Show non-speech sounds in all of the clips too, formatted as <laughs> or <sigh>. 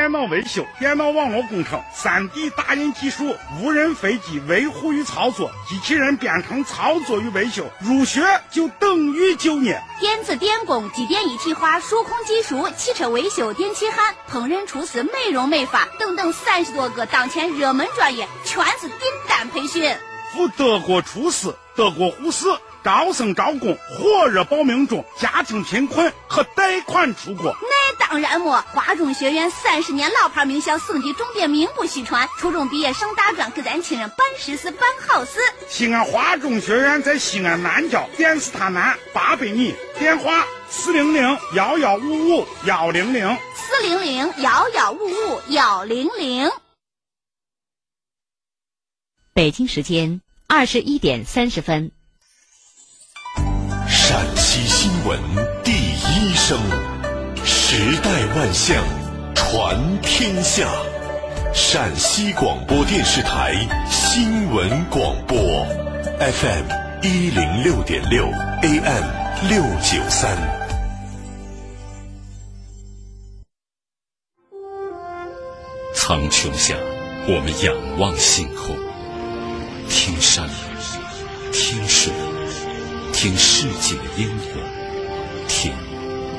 电脑维修、电脑网络工程、3D 打印技术、无人飞机维护与操作、机器人编程操作与维修，入学就等于就业。电子电工、机电一体化、数控技术、汽车维修、电气焊、烹饪厨师、美容美发等等三十多个当前热门专业，全是订单培训。赴德国厨师、德国护士。招生招工火热报名中，家庭贫困可贷款出国。那当然么，华中学院三十年老牌名校，省级重点名不虚传。初中毕业上大专，给咱亲人办实事办好事。西安华中学院在西安南郊电视塔南八百米，电话四零零幺幺五五幺零零四零零幺幺五五幺零零。北京时间二十一点三十分。陕西新闻第一声，时代万象，传天下。陕西广播电视台新闻广播，FM 一零六点六，AM 六九三。苍穹下，我们仰望星空，听山，听水。听世界的音乐，听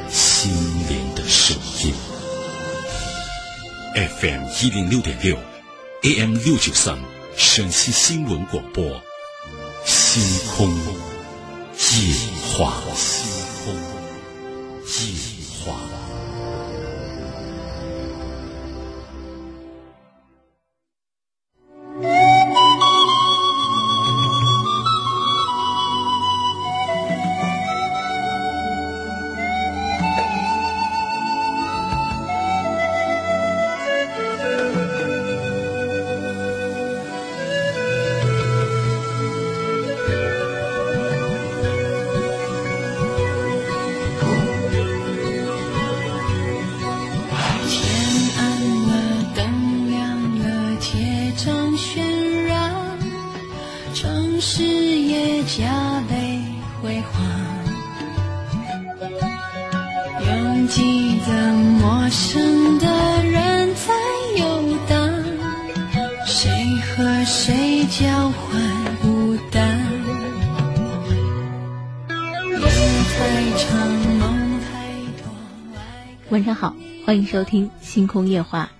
心灵的声音。FM 一零六点六，AM 六九三，陕西新闻广播，星空夜话。星空夜。收听《星空夜话》，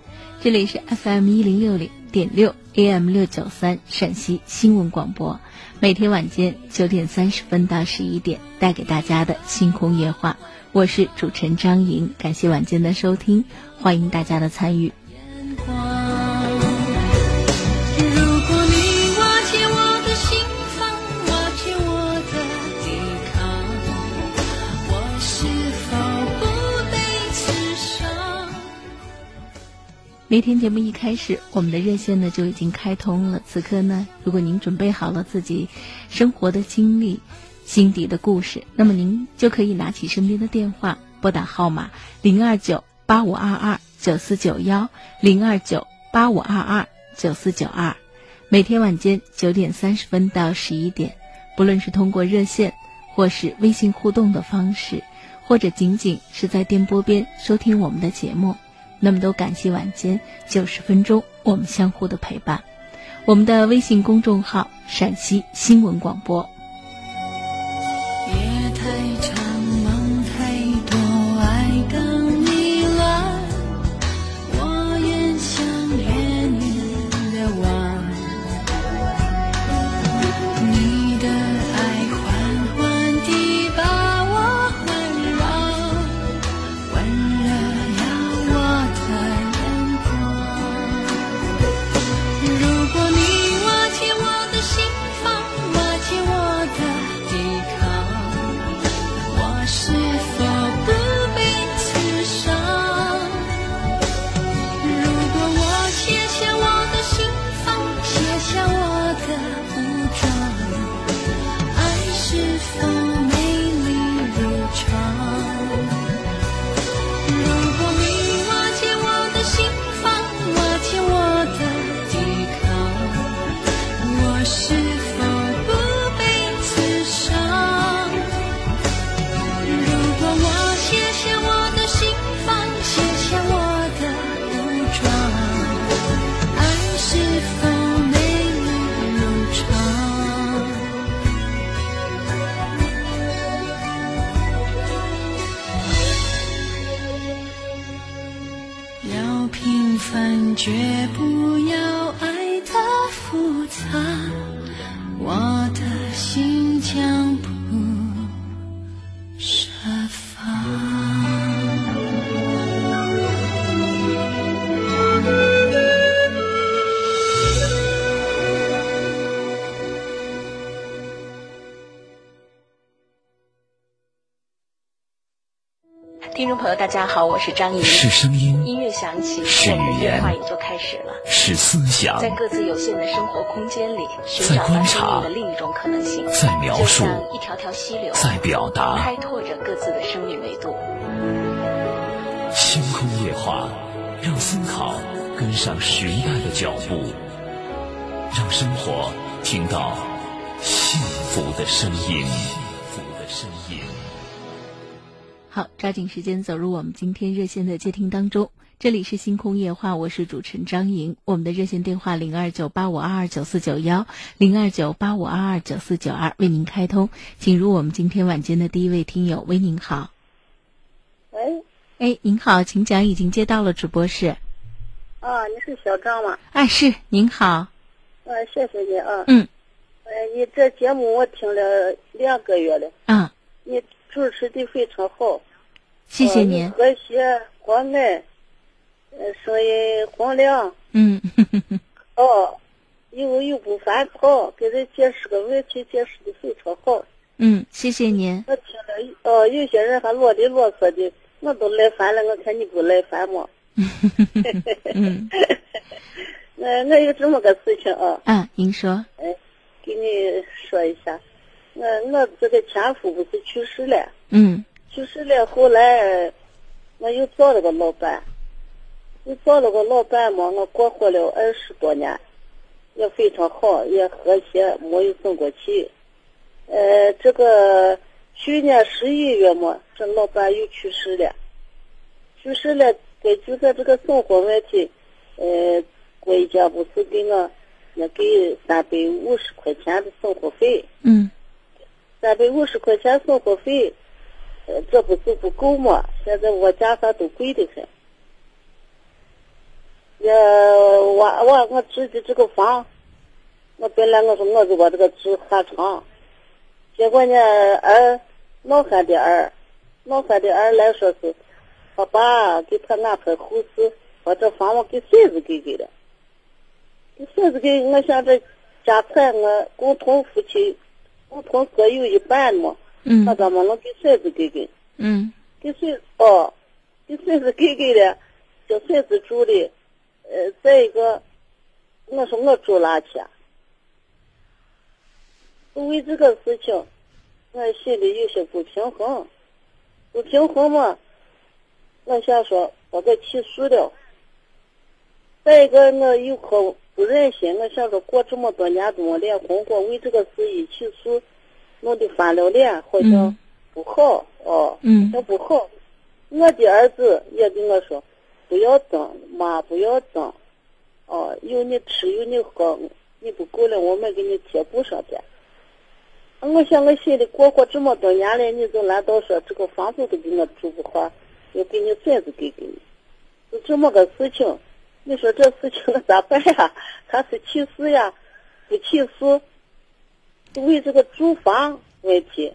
这里是 FM 一零六零点六 AM 六九三陕西新闻广播，每天晚间九点三十分到十一点带给大家的《星空夜话》，我是主持人张莹，感谢晚间的收听，欢迎大家的参与。每天节目一开始，我们的热线呢就已经开通了。此刻呢，如果您准备好了自己生活的经历、心底的故事，那么您就可以拿起身边的电话，拨打号码零二九八五二二九四九幺零二九八五二二九四九二。每天晚间九点三十分到十一点，不论是通过热线，或是微信互动的方式，或者仅仅是在电波边收听我们的节目。那么都感谢晚间九十分钟我们相互的陪伴，我们的微信公众号陕西新闻广播。凡，听众朋友，大家好，我是张怡。是声音，音乐响起，是语言话也就开始了。是思想，在各自有限的生活空间里，寻在观察命的另一种可能性，在描述像一条条溪流，在表达开拓着各自的生命维度。星空夜话，让思考跟上时代的脚步，让生活听到幸福的声音。幸福的声音。好，抓紧时间走入我们今天热线的接听当中。这里是星空夜话，我是主持人张莹。我们的热线电话零二九八五二二九四九幺零二九八五二二九四九二为您开通，请入我们今天晚间的第一位听友，喂，您好。喂，哎，您好，请讲，已经接到了直播室。啊，你是小张吗？啊，是，您好。呃，谢谢你啊。嗯。呃，你这节目我听了两个月了，啊，你主持的非常好。谢谢您。呃和谐和蔼，呃，声音洪亮。嗯，<laughs> 哦，又又不烦躁，给人解释个问题，解释的非常好。嗯，谢谢您。我听了，哦，有些人还啰里啰嗦的，我都来烦了。我看你不来烦吗？嗯，<laughs> 呃，我有这么个事情啊。啊，您说。哎，给你说一下，我我这个前夫不是去世了，嗯。去世了，后来我又找了个老板，又找了个老板嘛，我过活了二十多年，也非常好，也和谐，没有生过气。呃，这个去年十一月嘛，这老板又去世了，去世了，根据个这个生活问题，呃，国家不是给我也给三百五十块钱的生活费，嗯三百五十块钱生活费，呃，这不是不够吗？现在我家啥都贵得很。也我我我置的这个房，我本来我说我就把这个置下床，结果呢，儿老汉的儿，老汉的儿来说是，他爸给他安排后事，把这房我给孙子给给了，给孙子给我想这家产我共同夫妻共同各有一半嘛，嗯那咱们能给孙子给给？嗯给孙哦，给孙子给给了，叫孙子住的。呃，再一个，我说我住哪去啊？为这个事情，我心里有些不平衡，不平衡嘛，我想说我给起诉了。再一个，我有可不忍心，我想着过这么多年怎么脸红过，为这个事一起诉，弄得翻了脸，好像不好、哦，嗯那不好。我的儿子也跟我说，不要争，妈不要争，哦，有你吃有你喝，你不够了，我们给你贴补上点。我想我心里过过这么多年。了，你就难道说这个房子都给我住不好，要给你孙子给给你，就这么个事情，你说这事情我咋办呀？<laughs> 他是起诉呀，不起诉，为这个住房问题。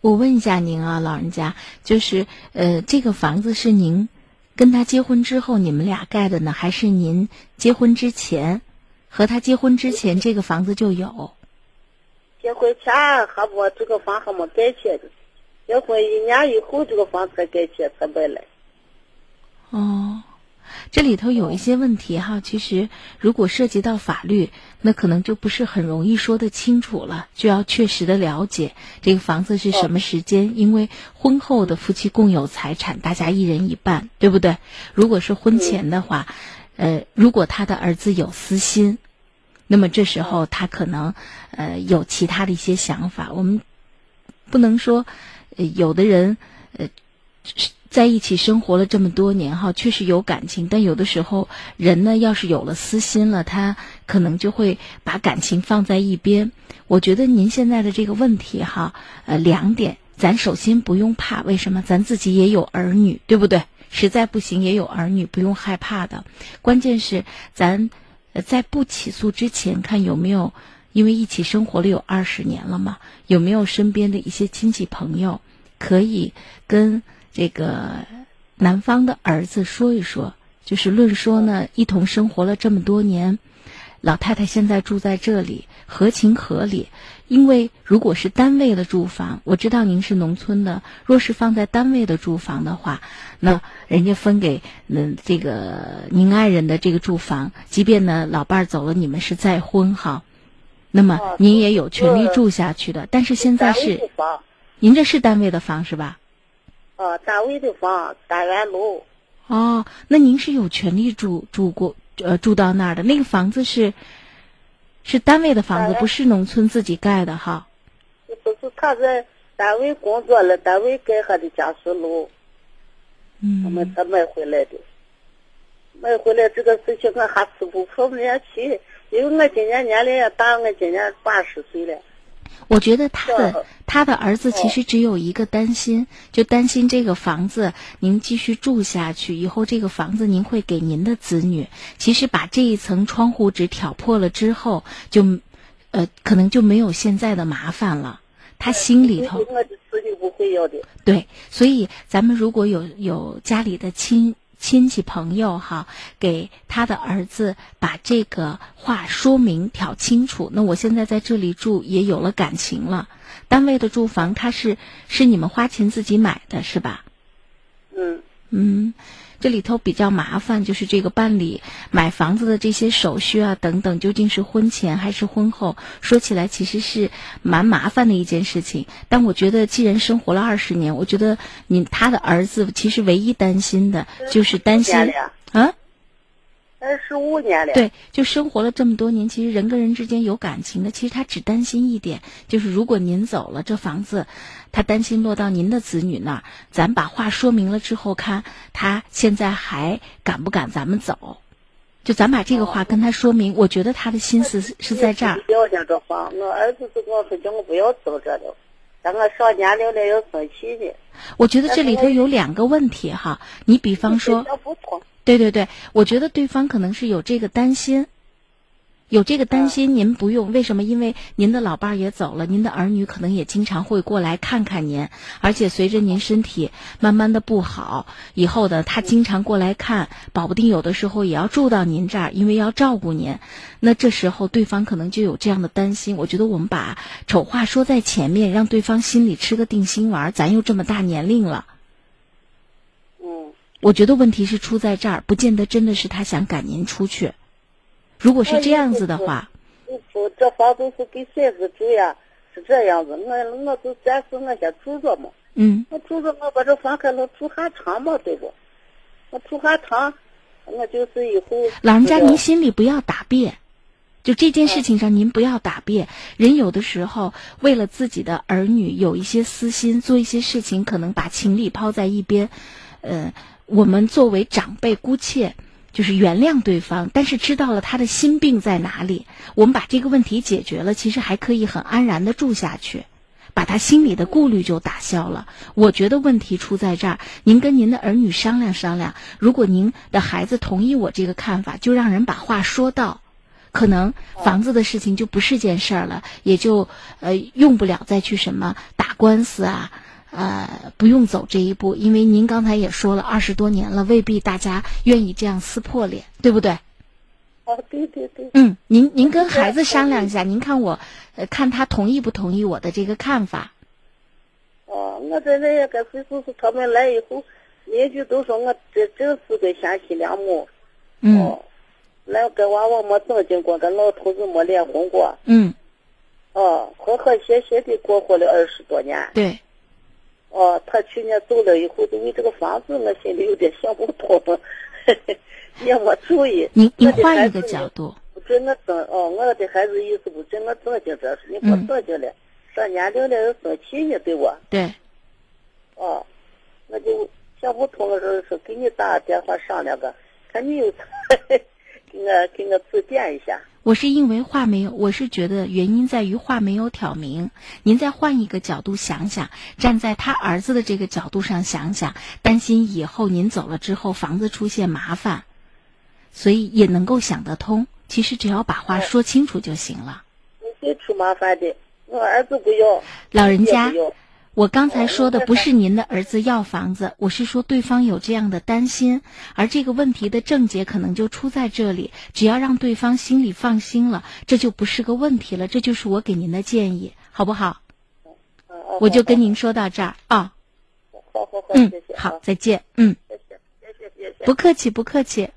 我问一下您啊，老人家，就是呃，这个房子是您跟他结婚之后你们俩盖的呢，还是您结婚之前和他结婚之前这个房子就有？结婚前还我这个房还没盖起呢，结婚一年以后这个房才盖起才买来。哦，这里头有一些问题哈，其实如果涉及到法律，那可能就不是很容易说得清楚了，就要确实的了解这个房子是什么时间，因为婚后的夫妻共有财产，大家一人一半，对不对？如果是婚前的话，呃，如果他的儿子有私心，那么这时候他可能呃有其他的一些想法，我们不能说，呃，有的人呃在一起生活了这么多年哈，确实有感情，但有的时候人呢，要是有了私心了，他可能就会把感情放在一边。我觉得您现在的这个问题哈，呃，两点，咱首先不用怕，为什么？咱自己也有儿女，对不对？实在不行也有儿女，不用害怕的。关键是咱在不起诉之前，看有没有，因为一起生活了有二十年了嘛，有没有身边的一些亲戚朋友可以跟这个男方的儿子说一说，就是论说呢，一同生活了这么多年。老太太现在住在这里，合情合理。因为如果是单位的住房，我知道您是农村的，若是放在单位的住房的话，那人家分给嗯这个您爱人的这个住房，即便呢老伴儿走了，你们是再婚哈，那么啊您也有权利住下去的。但是现在是，您这是单位的房是吧？啊，单位的房，单元楼，哦，那您是有权利住住过呃住到那儿的。那个房子是是单位的房子，不是农村自己盖的哈。不是他在单位工作了，单位盖下的家属楼，嗯我们嗯，才买回来的。买回来这个事情我还吃不破不下去，因为我今年年龄也大，我今年八十岁了。我觉得他的他的儿子其实只有一个担心，就担心这个房子您继续住下去以后，这个房子您会给您的子女。其实把这一层窗户纸挑破了之后，就呃可能就没有现在的麻烦了。他心里头我的子女不会要的。对，所以咱们如果有有家里的亲亲戚朋友哈，给他的儿子把这个话说明挑清楚。那我现在在这里住也有了感情了，单位的住房它是是你们花钱自己买的是吧？嗯，嗯，这里头比较麻烦，就是这个办理买房子的这些手续啊等等，究竟是婚前还是婚后？说起来其实是蛮麻烦的一件事情。但我觉得，既然生活了二十年，我觉得你他的儿子其实唯一担心的就是担心，啊，二十五年了。，对，就生活了这么多年，其实人跟人之间有感情的，其实他只担心一点，就是如果您走了，这房子，他担心落到您的子女那儿。咱把话说明了之后，看他现在还敢不敢咱们走。就咱把这个话跟他说明，我觉得他的心思是是在这儿。要想这房，我儿子就跟我说叫我不要走这了，等我上年龄了要生气呢。我觉得这里头有两个问题哈，你比方说。对对对，我觉得对方可能是有这个担心，有这个担心，您不用。为什么？因为您的老伴儿也走了，您的儿女可能也经常会过来看看您，而且随着您身体慢慢的不好，以后的他经常过来看，保不定有的时候也要住到您这儿，因为要照顾您。那这时候对方可能就有这样的担心。我觉得我们把丑话说在前面，让对方心里吃个定心丸儿。咱又这么大年龄了。嗯，我觉得问题是出在这儿，不见得真的是他想赶您出去。如果是这样子的话，我住这房都是给孙子住呀，是这样子。我我就暂时我先住着嘛，嗯，我住着我把这房还能住还长嘛，对不？我住还长，我就是以后老人家您心里不要打别，就这件事情上您不要打别。人有的时候为了自己的儿女有一些私心，做一些事情可能把情理抛在一边。呃，我们作为长辈，姑且就是原谅对方，但是知道了他的心病在哪里，我们把这个问题解决了，其实还可以很安然的住下去。把他心里的顾虑就打消了。我觉得问题出在这儿，您跟您的儿女商量商量，如果您的孩子同意我这个看法，就让人把话说到，可能房子的事情就不是件事儿了，也就呃用不了再去什么打官司啊。呃，不用走这一步，因为您刚才也说了，二十多年了，未必大家愿意这样撕破脸，对不对？哦，对对对，嗯，您您跟孩子商量一下，您看我，呃，看他同意不同意我的这个看法。哦，我在那也跟谁就是他们来以后，邻居都说我这真是个贤妻良母。嗯哦，来跟娃娃没正经过，跟老头子没脸红过。嗯，哦，和和谐谐的过活了二十多年。对，哦，他去年走了以后，就为这个房子，我心里有点想不通，<laughs> 也没注意。您您我的换一个角度，不准我正哦，我的孩子意思不准我正经这事，你不嗯正经了，上年龄了又生气呢，对不？对，哦，我就想不通，我说说给你打个电话商量个，看你有 <laughs> 给我给我指点一下。我是因为话没有，我是觉得原因在于话没有挑明。您再换一个角度想想，站在他儿子的这个角度上想想，担心以后您走了之后房子出现麻烦，所以也能够想得通。其实只要把话说清楚就行了。不会出麻烦的，我儿子不要，老人家我刚才说的不是您的儿子要房子，我是说对方有这样的担心，而这个问题的症结可能就出在这里。只要让对方心里放心了，这就不是个问题了。这就是我给您的建议，好不好？嗯嗯我就跟您说到这儿啊。好好好，嗯好，再见。嗯，谢谢谢谢谢谢。不客气，不客气。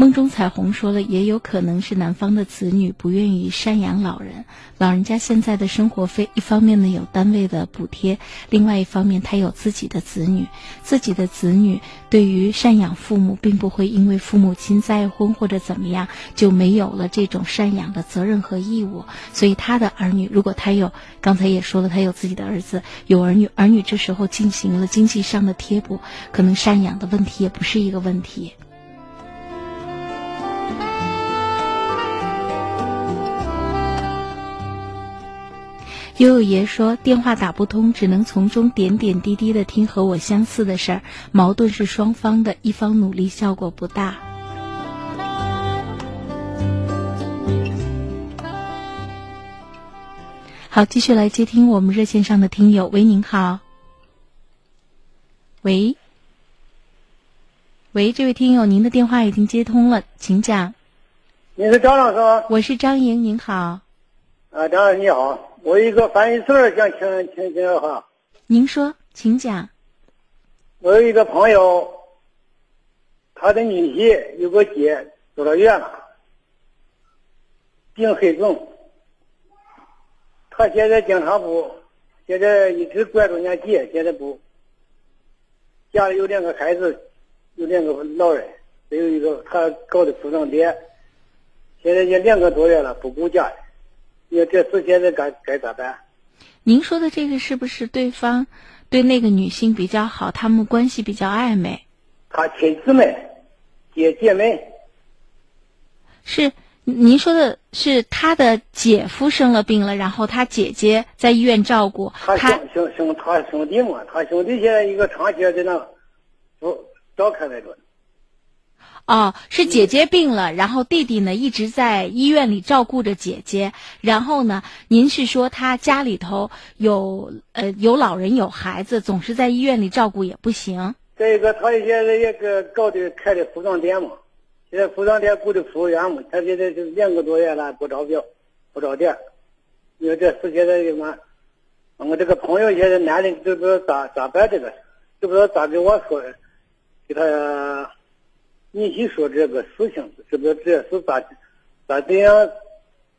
梦中彩虹说了，也有可能是男方的子女不愿意赡养老人。老人家现在的生活费，一方面呢有单位的补贴，另外一方面他有自己的子女，自己的子女对于赡养父母，并不会因为父母亲再婚或者怎么样就没有了这种赡养的责任和义务。所以他的儿女，如果他有，刚才也说了，他有自己的儿子，有儿女，儿女这时候进行了经济上的贴补，可能赡养的问题也不是一个问题。悠悠爷说：“电话打不通，只能从中点点滴滴的听和我相似的事儿，矛盾是双方的，一方努力效果不大。”好，继续来接听我们热线上的听友。喂，您好。喂，喂，这位听友，您的电话已经接通了，请讲。你是张老师吗？我是张莹，您好。啊，张老师你好，我有一个烦心事儿想请请请哈。您说，请讲。我有一个朋友，他的女婿有个姐住了院了，病很重。他现在经常不，现在一直关注人家姐，现在不。家里有两个孩子，有两个老人，还有一个他搞的服装店，现在也两个多月了，不顾家里。你说这事现在该该咋办？您说的这个是不是对方对那个女性比较好，他们关系比较暧昧？他亲姊妹，姐姐妹，是您说的是他的姐夫生了病了，然后他姐姐在医院照顾他他兄兄兄他兄弟嘛，他兄弟现在一个长期在那，不照看来哦，是姐姐病了，然后弟弟呢一直在医院里照顾着姐姐。然后呢，您是说他家里头有呃有老人有孩子，总是在医院里照顾也不行。再一个，他现在也个搞的开的服装店嘛，现在服装店雇的服务员嘛，他现在就两个多月了不招标，不招店。你说这事现在什么？我这个朋友现在男的都不知道咋咋办这个，都不知道咋跟我说，给他女婿说这个事情，是不是这是咋咋这样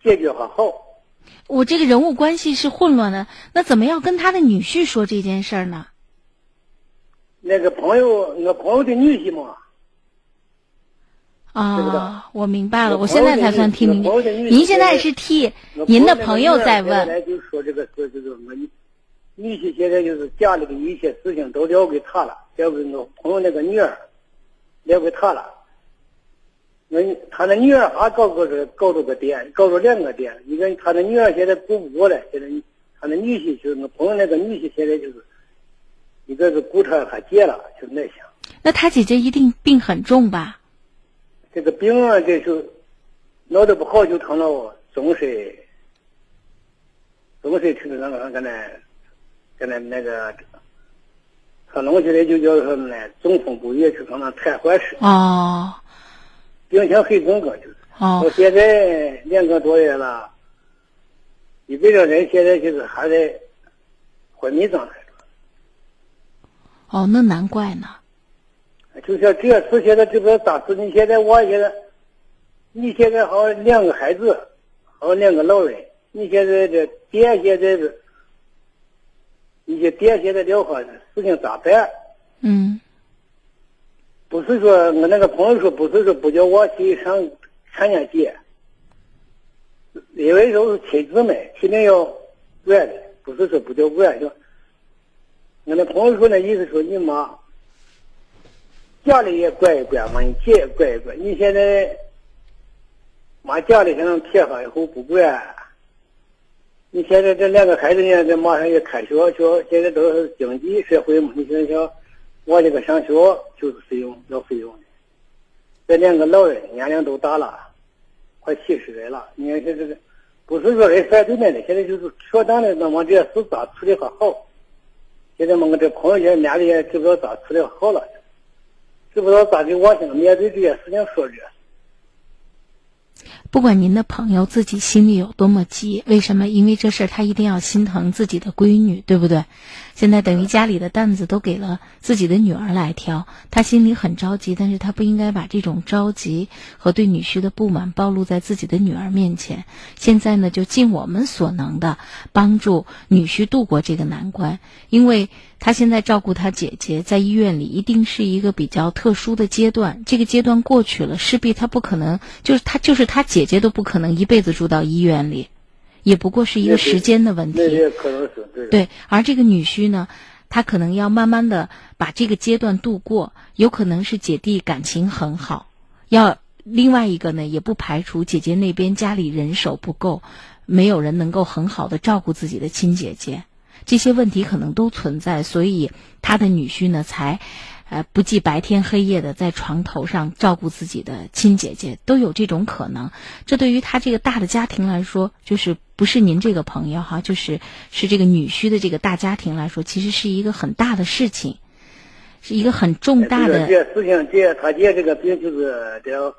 解决还好？我这个人物关系是混乱的，那怎么要跟他的女婿说这件事儿呢？那个朋友，我朋友的女婿嘛，啊，我明白了，我我现在才算听明白。您现在是替您的朋友在问，来就说这个说这个我女女婿现在就是家里的一切事情都交给他了，交给我朋友那个女儿，交给他了。那他的女儿还搞个这搞着个店，搞着两个店，一个他的女儿现在顾不过来，现在他的女婿就是我朋友那个女婿现在就是，一个是顾他他姐了，就那想。那他姐姐一定病很重吧？这个病啊，这就闹得不好，就成了总是总是去那个跟那跟那那个，他弄起来就叫什么呢？中风不愈，就可能瘫痪式，哦病情很重个就是。哦我现在两个多月了，一个人现在就是还在昏迷状态。哦，那难怪呢。就像这次现在这个咋事？你现在我现在，你现在好像两个孩子，还有两个老人，你现在这爹现在是，你这店现在的话，事情咋办？嗯不是说我那个朋友说，不是说不叫我去上看见姐，因为都是亲姊妹，肯定要管的，不是说不叫管。就我那朋友说那意思说你妈家里也管一管嘛，你姐也管一管。你现在妈家里现在撇下以后不管，你现在这两个孩子呢，这马上也开学，学现在都是经济社会嘛。你现在想往这个上学就是费用要费用的，这两个老人年龄都大了，快七十岁了。你看这这个不是说人反对那的，现在就是适当的那么这些事咋处理还好。现在嘛，我这朋友现在面里也知不道咋处理好了，知不道咋给往上面对这些事情说这。不管您的朋友自己心里有多么急，为什么？因为这事他一定要心疼自己的闺女，对不对？现在等于家里的担子都给了自己的女儿来挑，他心里很着急，但是他不应该把这种着急和对女婿的不满暴露在自己的女儿面前。现在呢，就尽我们所能的帮助女婿度过这个难关，因为他现在照顾他姐姐在医院里，一定是一个比较特殊的阶段。这个阶段过去了，势必他不可能，就是他就是他姐姐姐都不可能一辈子住到医院里。也不过是一个时间的问题，对。而这个女婿呢，他可能要慢慢的把这个阶段度过，有可能是姐弟感情很好，要另外一个呢，也不排除姐姐那边家里人手不够，没有人能够很好的照顾自己的亲姐姐，这些问题可能都存在，所以他的女婿呢才。呃，不计白天黑夜的在床头上照顾自己的亲姐姐，都有这种可能。这对于他这个大的家庭来说，就是不是您这个朋友哈，就是是这个女婿的这个大家庭来说，其实是一个很大的事情，是一个很重大的。这事情，这他姐这个病就是得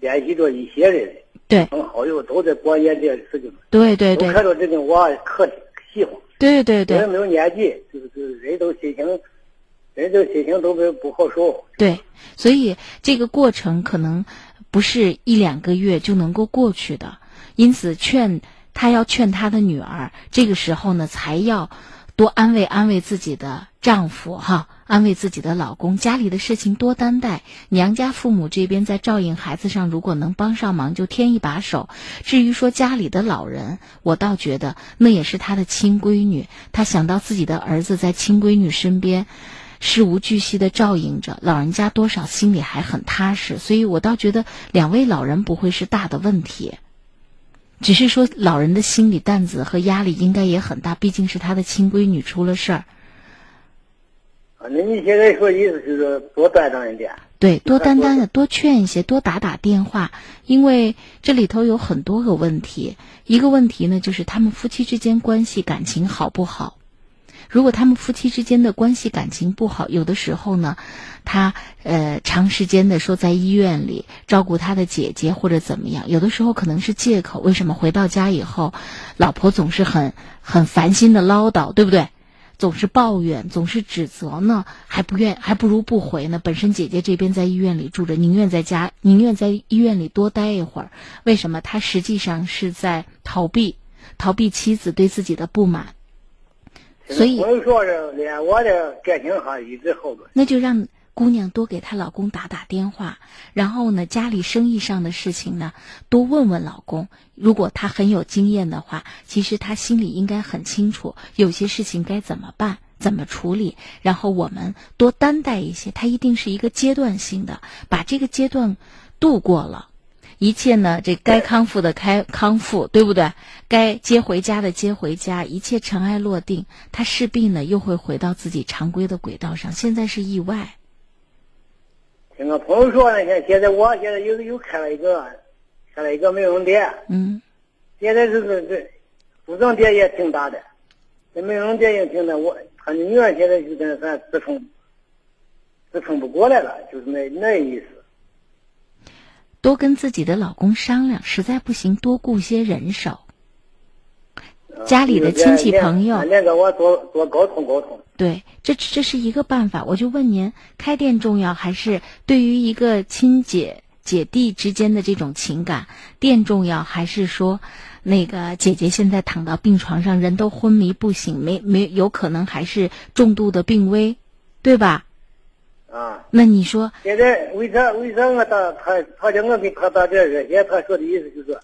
联系着一些人，对，朋好友都在关心这事情。对对对。都看到这个娃可喜欢。对对对。人没有年纪，就是就是人都心情。人这心情都不不好受。对，所以这个过程可能不是一两个月就能够过去的。因此，劝他要劝他的女儿，这个时候呢，才要多安慰安慰自己的丈夫哈，安慰自己的老公，家里的事情多担待。娘家父母这边在照应孩子上，如果能帮上忙，就添一把手。至于说家里的老人，我倒觉得那也是他的亲闺女，他想到自己的儿子在亲闺女身边。事无巨细的照应着老人家，多少心里还很踏实，所以我倒觉得两位老人不会是大的问题，只是说老人的心理担子和压力应该也很大，毕竟是他的亲闺女出了事儿。啊，那你现在说意思就是多担当一点？对，多担当的，多劝一些，多打打电话，因为这里头有很多个问题。一个问题呢，就是他们夫妻之间关系感情好不好？如果他们夫妻之间的关系感情不好，有的时候呢，他呃长时间的说在医院里照顾他的姐姐或者怎么样，有的时候可能是借口。为什么回到家以后，老婆总是很很烦心的唠叨，对不对？总是抱怨，总是指责呢？还不愿，还不如不回呢。本身姐姐这边在医院里住着，宁愿在家，宁愿在医院里多待一会儿。为什么？他实际上是在逃避，逃避妻子对自己的不满。所以，我说是连我的感情还一直好着。那就让姑娘多给她老公打打电话，然后呢，家里生意上的事情呢，多问问老公。如果他很有经验的话，其实他心里应该很清楚，有些事情该怎么办、怎么处理。然后我们多担待一些，他一定是一个阶段性的，把这个阶段度过了。一切呢，这该康复的开康复，对不对？该接回家的接回家，一切尘埃落定，他势必呢又会回到自己常规的轨道上。现在是意外。听我朋友说呢，现现在我现在又又开了一个，开了一个美容店。嗯。现在就是这服装店也挺大的，这美容店也挺大。我他的女儿现在就在咱支撑，支撑不过来了，就是那那意思。多跟自己的老公商量，实在不行多雇些人手。家里的亲戚朋友，那个我多多沟通沟通。对，这这是一个办法。我就问您，开店重要还是对于一个亲姐姐弟之间的这种情感，店重要还是说，那个姐姐现在躺到病床上，人都昏迷不醒，没没有可能还是重度的病危，对吧？啊，那你说现在为啥为啥我打他他叫我给他打这热线？他说的意思就是，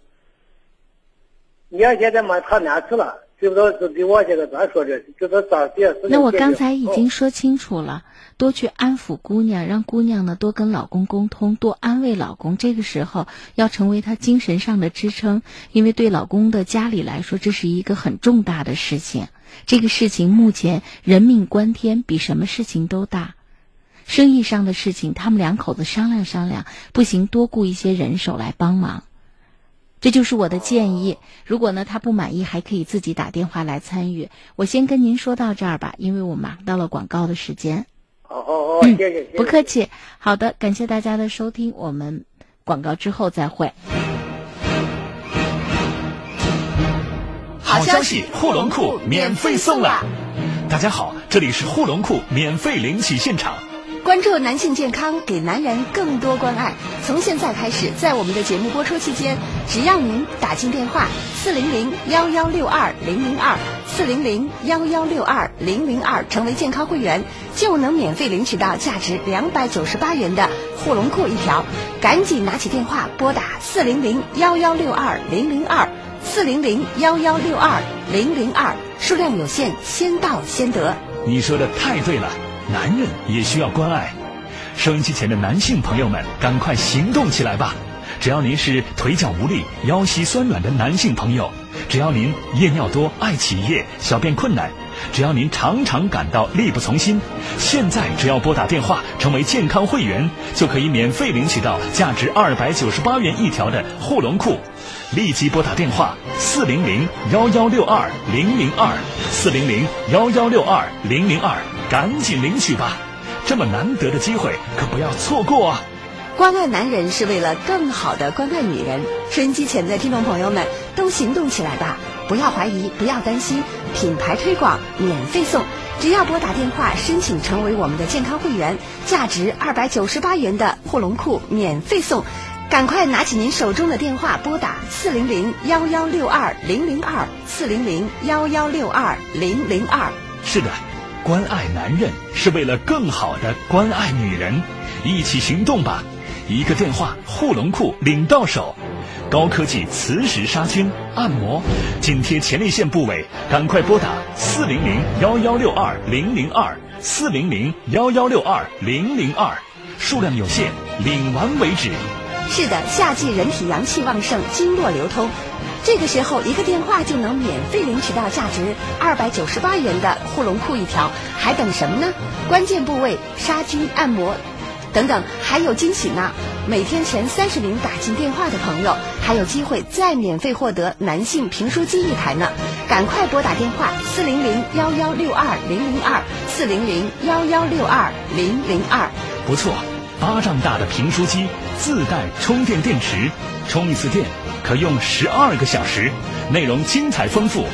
你要现在嘛，他哪次了？知不知道？给我这个咱说这，就是早些。那我刚才已经说清楚了，多去安抚姑娘，让姑娘呢多跟老公沟通，多安慰老公。这个时候要成为她精神上的支撑，因为对老公的家里来说，这是一个很重大的事情。这个事情目前人命关天，比什么事情都大。生意上的事情，他们两口子商量商量，不行多雇一些人手来帮忙。这就是我的建议。如果呢他不满意，还可以自己打电话来参与。我先跟您说到这儿吧，因为我马上到了广告的时间。好好好，谢谢，不客气。好的，感谢大家的收听，我们广告之后再会。好消息，护龙库免费送了！大家好，这里是护龙库免费领取现场。关注男性健康，给男人更多关爱。从现在开始，在我们的节目播出期间，只要您打进电话四零零幺幺六二零零二四零零幺幺六二零零二，成为健康会员，就能免费领取到价值两百九十八元的护龙裤一条。赶紧拿起电话拨打四零零幺幺六二零零二四零零幺幺六二零零二，数量有限，先到先得。你说的太对了。男人也需要关爱，收音机前的男性朋友们，赶快行动起来吧！只要您是腿脚无力、腰膝酸软的男性朋友，只要您夜尿多、爱起夜、小便困难，只要您常常感到力不从心，现在只要拨打电话成为健康会员，就可以免费领取到价值二百九十八元一条的护龙裤。立即拨打电话四零零幺幺六二零零二四零零幺幺六二零零二。赶紧领取吧，这么难得的机会可不要错过啊！关爱男人是为了更好的关爱女人。收音机前的听众朋友们，都行动起来吧！不要怀疑，不要担心，品牌推广免费送，只要拨打电话申请成为我们的健康会员，价值二百九十八元的护龙裤免费送。赶快拿起您手中的电话，拨打四零零幺幺六二零零二四零零幺幺六二零零二。是的。关爱男人是为了更好的关爱女人，一起行动吧！一个电话，护龙裤领到手，高科技磁石杀菌按摩，紧贴前列腺部位，赶快拨打四零零幺幺六二零零二四零零幺幺六二零零二，数量有限，领完为止。是的，夏季人体阳气旺盛，经络流通。这个时候，一个电话就能免费领取到价值二百九十八元的护龙裤一条，还等什么呢？关键部位杀菌按摩，等等，还有惊喜呢！每天前三十名打进电话的朋友，还有机会再免费获得男性评书机一台呢！赶快拨打电话四零零幺幺六二零零二四零零幺幺六二零零二。不错，巴掌大的评书机，自带充电电池，充一次电。可用十二个小时，内容精彩丰富，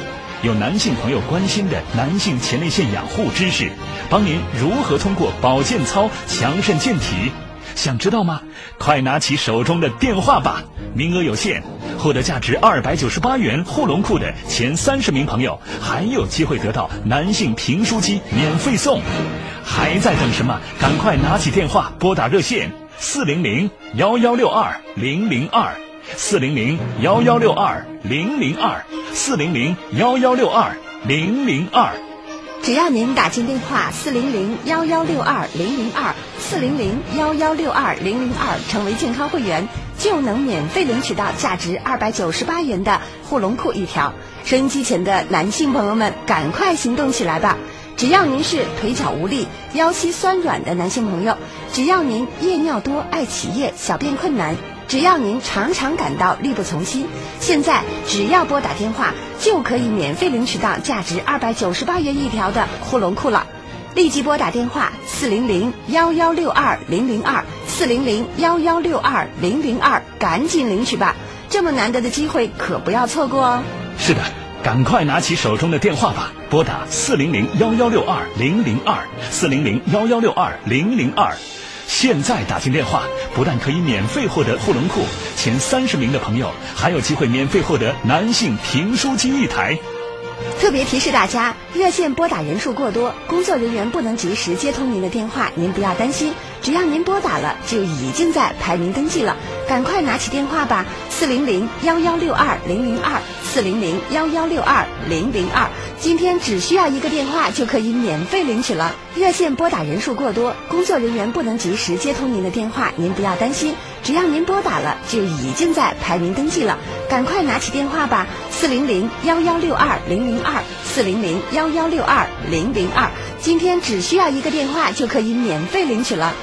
有男性朋友关心的男性前列腺养护知识，帮您如何通过保健操强肾健体，想知道吗？快拿起手中的电话吧，名额有限，获得价值二百九十八元护龙裤的前三十名朋友还有机会得到男性评书机免费送，还在等什么？赶快拿起电话拨打热线四零零幺幺六二零零二。四零零幺幺六二零零二，四零零幺幺六二零零二。只要您打进电话四零零幺幺六二零零二，四零零幺幺六二零零二，成为健康会员，就能免费领取到价值二百九十八元的护龙裤一条。收音机前的男性朋友们，赶快行动起来吧！只要您是腿脚无力、腰膝酸软的男性朋友，只要您夜尿多、爱起夜、小便困难。只要您常常感到力不从心，现在只要拨打电话就可以免费领取到价值二百九十八元一条的护龙裤了。立即拨打电话四零零幺幺六二零零二四零零幺幺六二零零二，赶紧领取吧！这么难得的机会可不要错过哦。是的，赶快拿起手中的电话吧，拨打四零零幺幺六二零零二四零零幺幺六二零零二。现在打进电话，不但可以免费获得护龙裤，前三十名的朋友还有机会免费获得男性评书机一台。特别提示大家，热线拨打人数过多，工作人员不能及时接通您的电话，您不要担心。只要您拨打了，就已经在排名登记了，赶快拿起电话吧，四零零幺幺六二零零二，四零零幺幺六二零零二。今天只需要一个电话就可以免费领取了。热线拨打人数过多，工作人员不能及时接通您的电话，您不要担心，只要您拨打了，就已经在排名登记了，赶快拿起电话吧，四零零幺幺六二零零二，四零零幺幺六二零零二。今天只需要一个电话就可以免费领取了。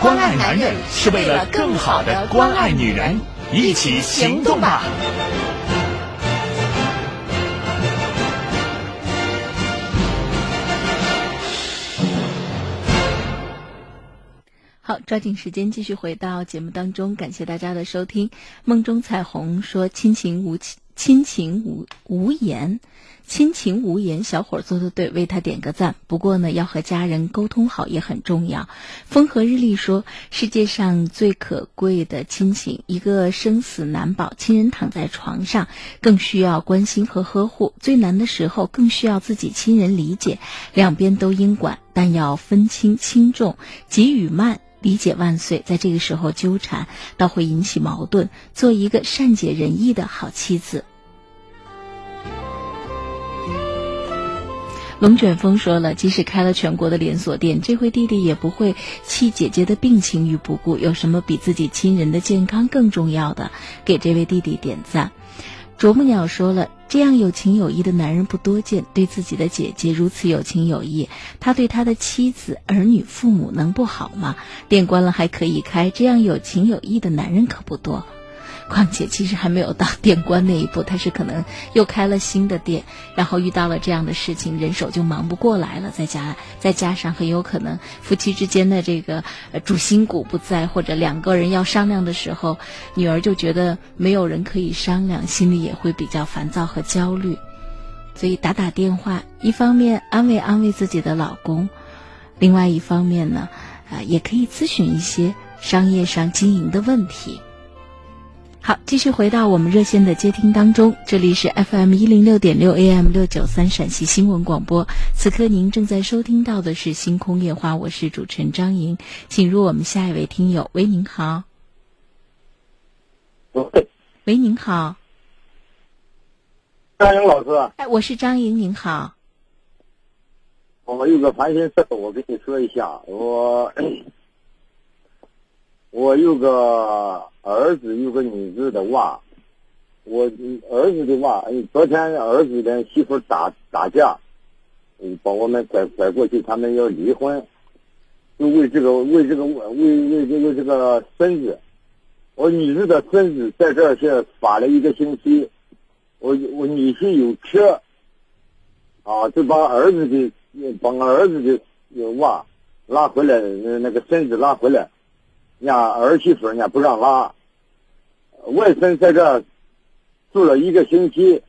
关爱男人是为了更好的关爱女人，一起行动吧！好，抓紧时间继续回到节目当中，感谢大家的收听。梦中彩虹说：“亲情无亲情无无言，亲情无言。”小伙做的对，为他点个赞。不过呢，要和家人沟通好也很重要。风和日丽说：“世界上最可贵的亲情，一个生死难保，亲人躺在床上，更需要关心和呵护；最难的时候，更需要自己亲人理解。两边都应管，但要分清轻重，急与慢。”理解万岁，在这个时候纠缠，倒会引起矛盾。做一个善解人意的好妻子。龙卷风说了，即使开了全国的连锁店，这回弟弟也不会弃姐姐的病情于不顾。有什么比自己亲人的健康更重要的？给这位弟弟点赞。啄木鸟说了，这样有情有义的男人不多见。对自己的姐姐如此有情有义，他对他的妻子、儿女、父母能不好吗？店关了还可以开，这样有情有义的男人可不多。况且，其实还没有到 <laughs> 店关那一步，他是可能又开了新的店，然后遇到了这样的事情，人手就忙不过来了。再加再加上很有可能夫妻之间的这个呃主心骨不在，或者两个人要商量的时候，女儿就觉得没有人可以商量，心里也会比较烦躁和焦虑。所以打打电话，一方面安慰安慰自己的老公，另外一方面呢，啊，也可以咨询一些商业上经营的问题。好，继续回到我们热线的接听当中，这里是 FM 一零六点六 AM 六九三陕西新闻广播。此刻您正在收听到的是《星空夜话》，我是主持人张莹，请入我们下一位听友。喂，您好。喂，喂，您好。张莹老师。哎，我是张莹，您好。我有个烦心事，我跟你说一下，我 <coughs> 我有个。儿子有个女子的娃，我儿子的娃，昨天儿子跟媳妇打打架，嗯，把我们拐拐过去，他们要离婚，就为这个为这个为为这个这个孙子，我女儿的孙子在这儿是发了一个星期，我我女婿有车，啊，就把儿子的把儿子的娃拉回来，那个孙子拉回来。人家儿媳妇人家不让拉，外孙在这住了一个星期，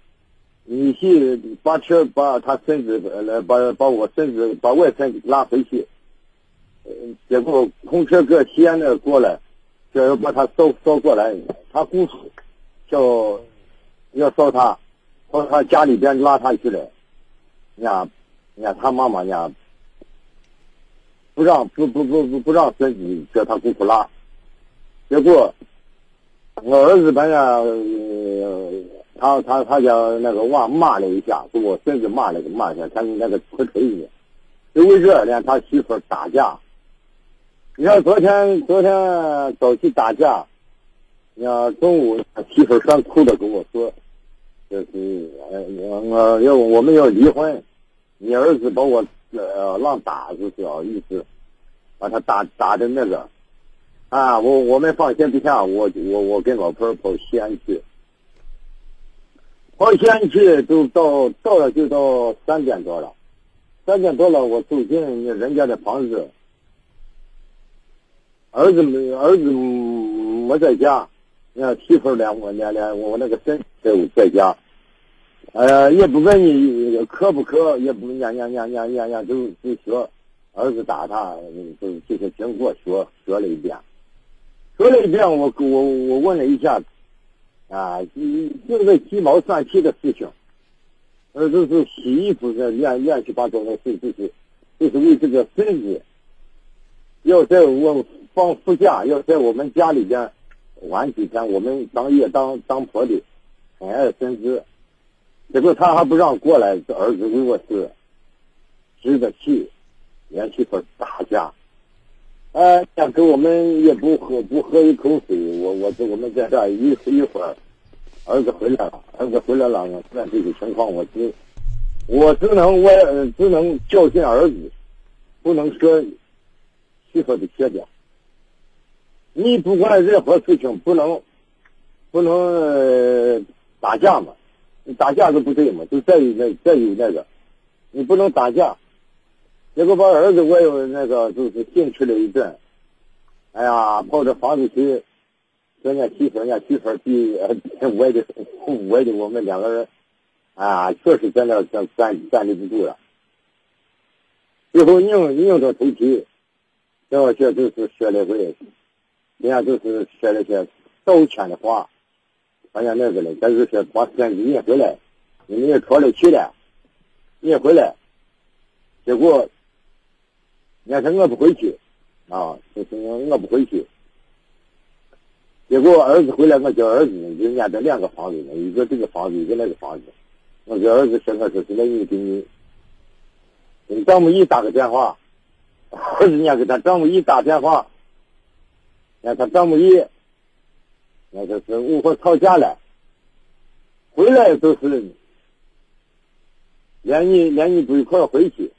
女婿把车把他孙子来把把我孙子把外孙拉回去，呃结果空车搁西安那过来，就要把他捎捎过来，他姑父叫要捎他，到他家里边拉他去了，人家人家他妈妈家。不让不不不不不让孙子叫他姑父拉，结果我儿子把人他他他家那个娃骂了一下，给我孙子骂了个骂一下，他那个捶腿呢，就为这连他媳妇打架。你看昨天昨天早起打架，你看中午他媳妇酸哭的跟我说，就是我我要我们要离婚，你儿子把我。呃，浪打就是啊，意思把他打打的那个。啊，我我们放心不下，我我我跟老婆跑西安去，跑西安去都到到了就到三点多了，三点多了我走进人家的房子，儿子没儿子没在家，那媳妇连我连连我那个孙在在家。呃，也不问你渴不渴，也不念念念念念念，就就说儿子打他，就这些经过说说了一遍，说了一遍，我我我问了一下，啊，就是鸡毛蒜皮的事情，呃，就是洗衣服这乱乱七八糟的事，就是就是为这个孙子，要在我放暑假，要在我们家里边玩几天，我们当爷当当婆的很爱孙子，结果他还不让过来，这儿子为我是直着气，连媳妇打架，哎，呀，给我们也不喝不喝一口水，我我这我们在这一一会儿，儿子回来了，儿子回来了，现在这个情况我只我只能我只能教训儿子，不能说媳妇的缺点。你不管任何事情，不能不能、打架嘛，打架就不对嘛，就在于那在于那个，你不能打架。结果把儿子我有那个就是训斥了一顿，哎呀，跑着房子去，说人家媳妇，人家媳妇比呃我的我的我们两个人，啊，确实在那站站站立不住了。最后硬硬着头皮，这我这就是说了回，人家就是说了些道歉的话，发现那个了，但是说把孙子引回来，你们也说了去了，引回来，结果，人家说我不回去，啊，就是我不回去。结果儿子回来，我叫儿子呢，人家这两个房子呢，一个这个房子，一个那个房子。我给儿子说，我说是来你给你，给你丈母姨打个电话，儿子家给他丈母姨打电话，让他丈母姨，那就是误会吵架了，回来都是连你连你不一块回去，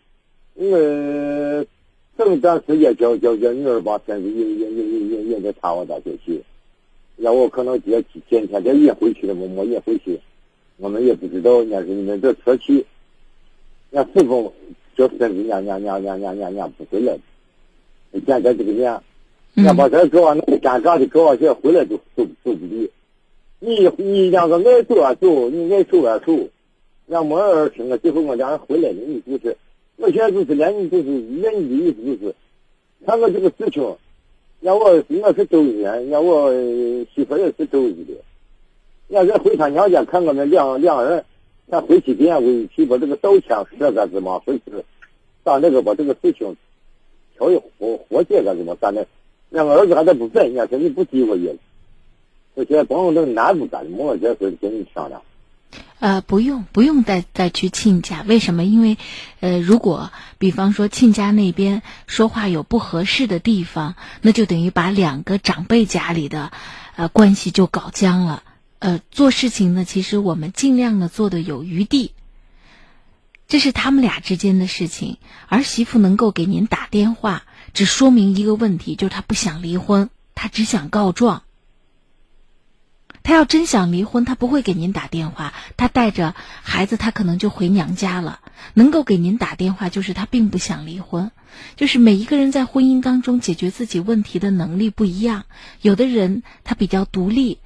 我正当时也叫叫叫女儿把孙子引引引引引到茶王大学去。要我可能今今天再也回去了，我没也回去，我们也不知道，那是你们这车去，那是否叫孙子娘娘娘娘娘娘不回来？现在这个年，要把这搞完那么尴尬的搞完去，回来都都都不理。你你两个爱走啊走，你爱走啊走，让我儿听了，最后我俩人回来了，你就是，我现在就是连你就是连你的意思就是，看我这个事情。让我我是周一的，让我媳妇也是周一的。要是回他娘家看我们两两人，咱回去给人委屈把这个道歉说个什么回去，把那个把这个事情调一和和解个怎么？咱那两个儿子还在不在，人家说你不提我意了。我现在帮我这个难不干，我这回跟你商量。呃，不用，不用再再去亲家。为什么？因为，呃，如果比方说亲家那边说话有不合适的地方，那就等于把两个长辈家里的，呃，关系就搞僵了。呃，做事情呢，其实我们尽量的做的有余地。这是他们俩之间的事情。儿媳妇能够给您打电话，只说明一个问题，就是他不想离婚，他只想告状。他要真想离婚，他不会给您打电话。他带着孩子，他可能就回娘家了。能够给您打电话，就是他并不想离婚。就是每一个人在婚姻当中解决自己问题的能力不一样。有的人他比较独立，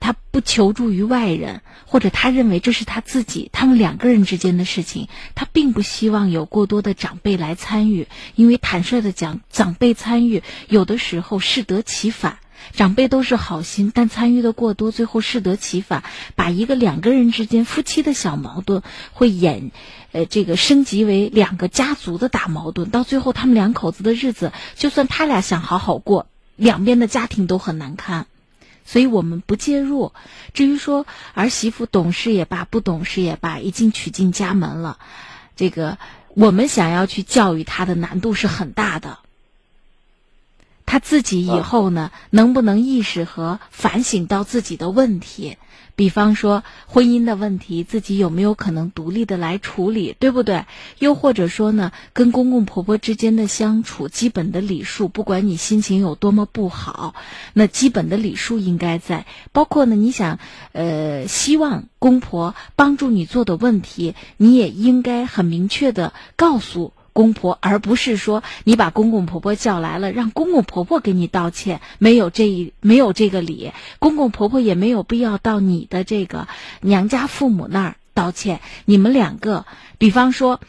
他不求助于外人，或者他认为这是他自己他们两个人之间的事情，他并不希望有过多的长辈来参与。因为坦率的讲，长辈参与有的时候适得其反。长辈都是好心，但参与的过多，最后适得其反，把一个两个人之间夫妻的小矛盾会演，呃，这个升级为两个家族的大矛盾，到最后他们两口子的日子，就算他俩想好好过，两边的家庭都很难堪。所以我们不介入。至于说儿媳妇懂事也罢，不懂事也罢，已经娶进家门了，这个我们想要去教育她的难度是很大的。她自己以后呢，能不能意识和反省到自己的问题？比方说婚姻的问题，自己有没有可能独立的来处理，对不对？又或者说呢，跟公公婆婆之间的相处，基本的礼数，不管你心情有多么不好，那基本的礼数应该在。包括呢，你想，呃，希望公婆帮助你做的问题，你也应该很明确的告诉。公婆，而不是说你把公公婆婆叫来了，让公公婆婆给你道歉，没有这一没有这个理，公公婆婆也没有必要到你的这个娘家父母那儿道歉。你们两个，比方说，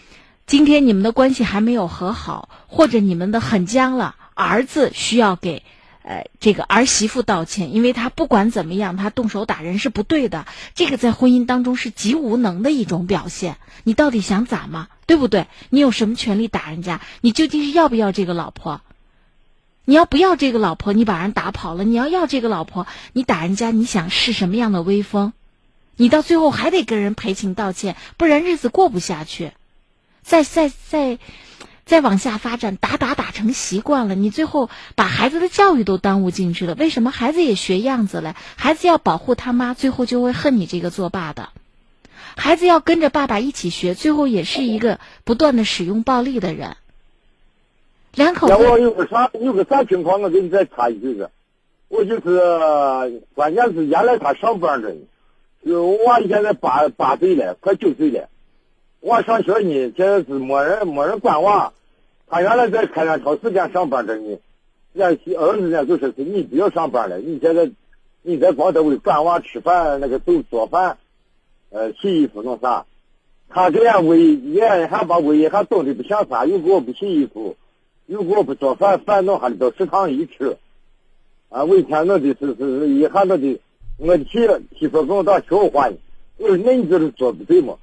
今天你们的关系还没有和好，或者你们的很僵了，儿子需要给。呃，这个儿媳妇道歉，因为他不管怎么样，他动手打人是不对的。这个在婚姻当中是极无能的一种表现。你到底想咋嘛？对不对？你有什么权利打人家？你究竟是要不要这个老婆？你要不要这个老婆，你把人打跑了；你要要这个老婆，你打人家，你想是什么样的威风？你到最后还得跟人赔情道歉，不然日子过不下去。再再再再往下发展，打打打成习惯了，你最后把孩子的教育都耽误进去了。为什么孩子也学样子了？孩子要保护他妈，最后就会恨你这个作爸的。孩子要跟着爸爸一起学，最后也是一个不断的使用暴力的人。两口子。我有个啥有个啥情况，我给你再插一句子。我就是关键是原来他上班着呢，我娃现在八八岁了，快九岁了。娃上学呢，现在是没人没人管娃。他原来在开元超市店上班着呢，人家儿子呢就说是你不要上班了，你现在你在光单位管娃吃饭，那个做做饭，呃，洗衣服弄啥。他这样喂，也还把喂还冻得不像啥，又给我不洗衣服。又给我不做饭，饭弄下来到食堂一吃，啊，我一天弄的是是一下弄的，我的媳媳妇跟我打笑话呢。我说那你这是做不对嘛？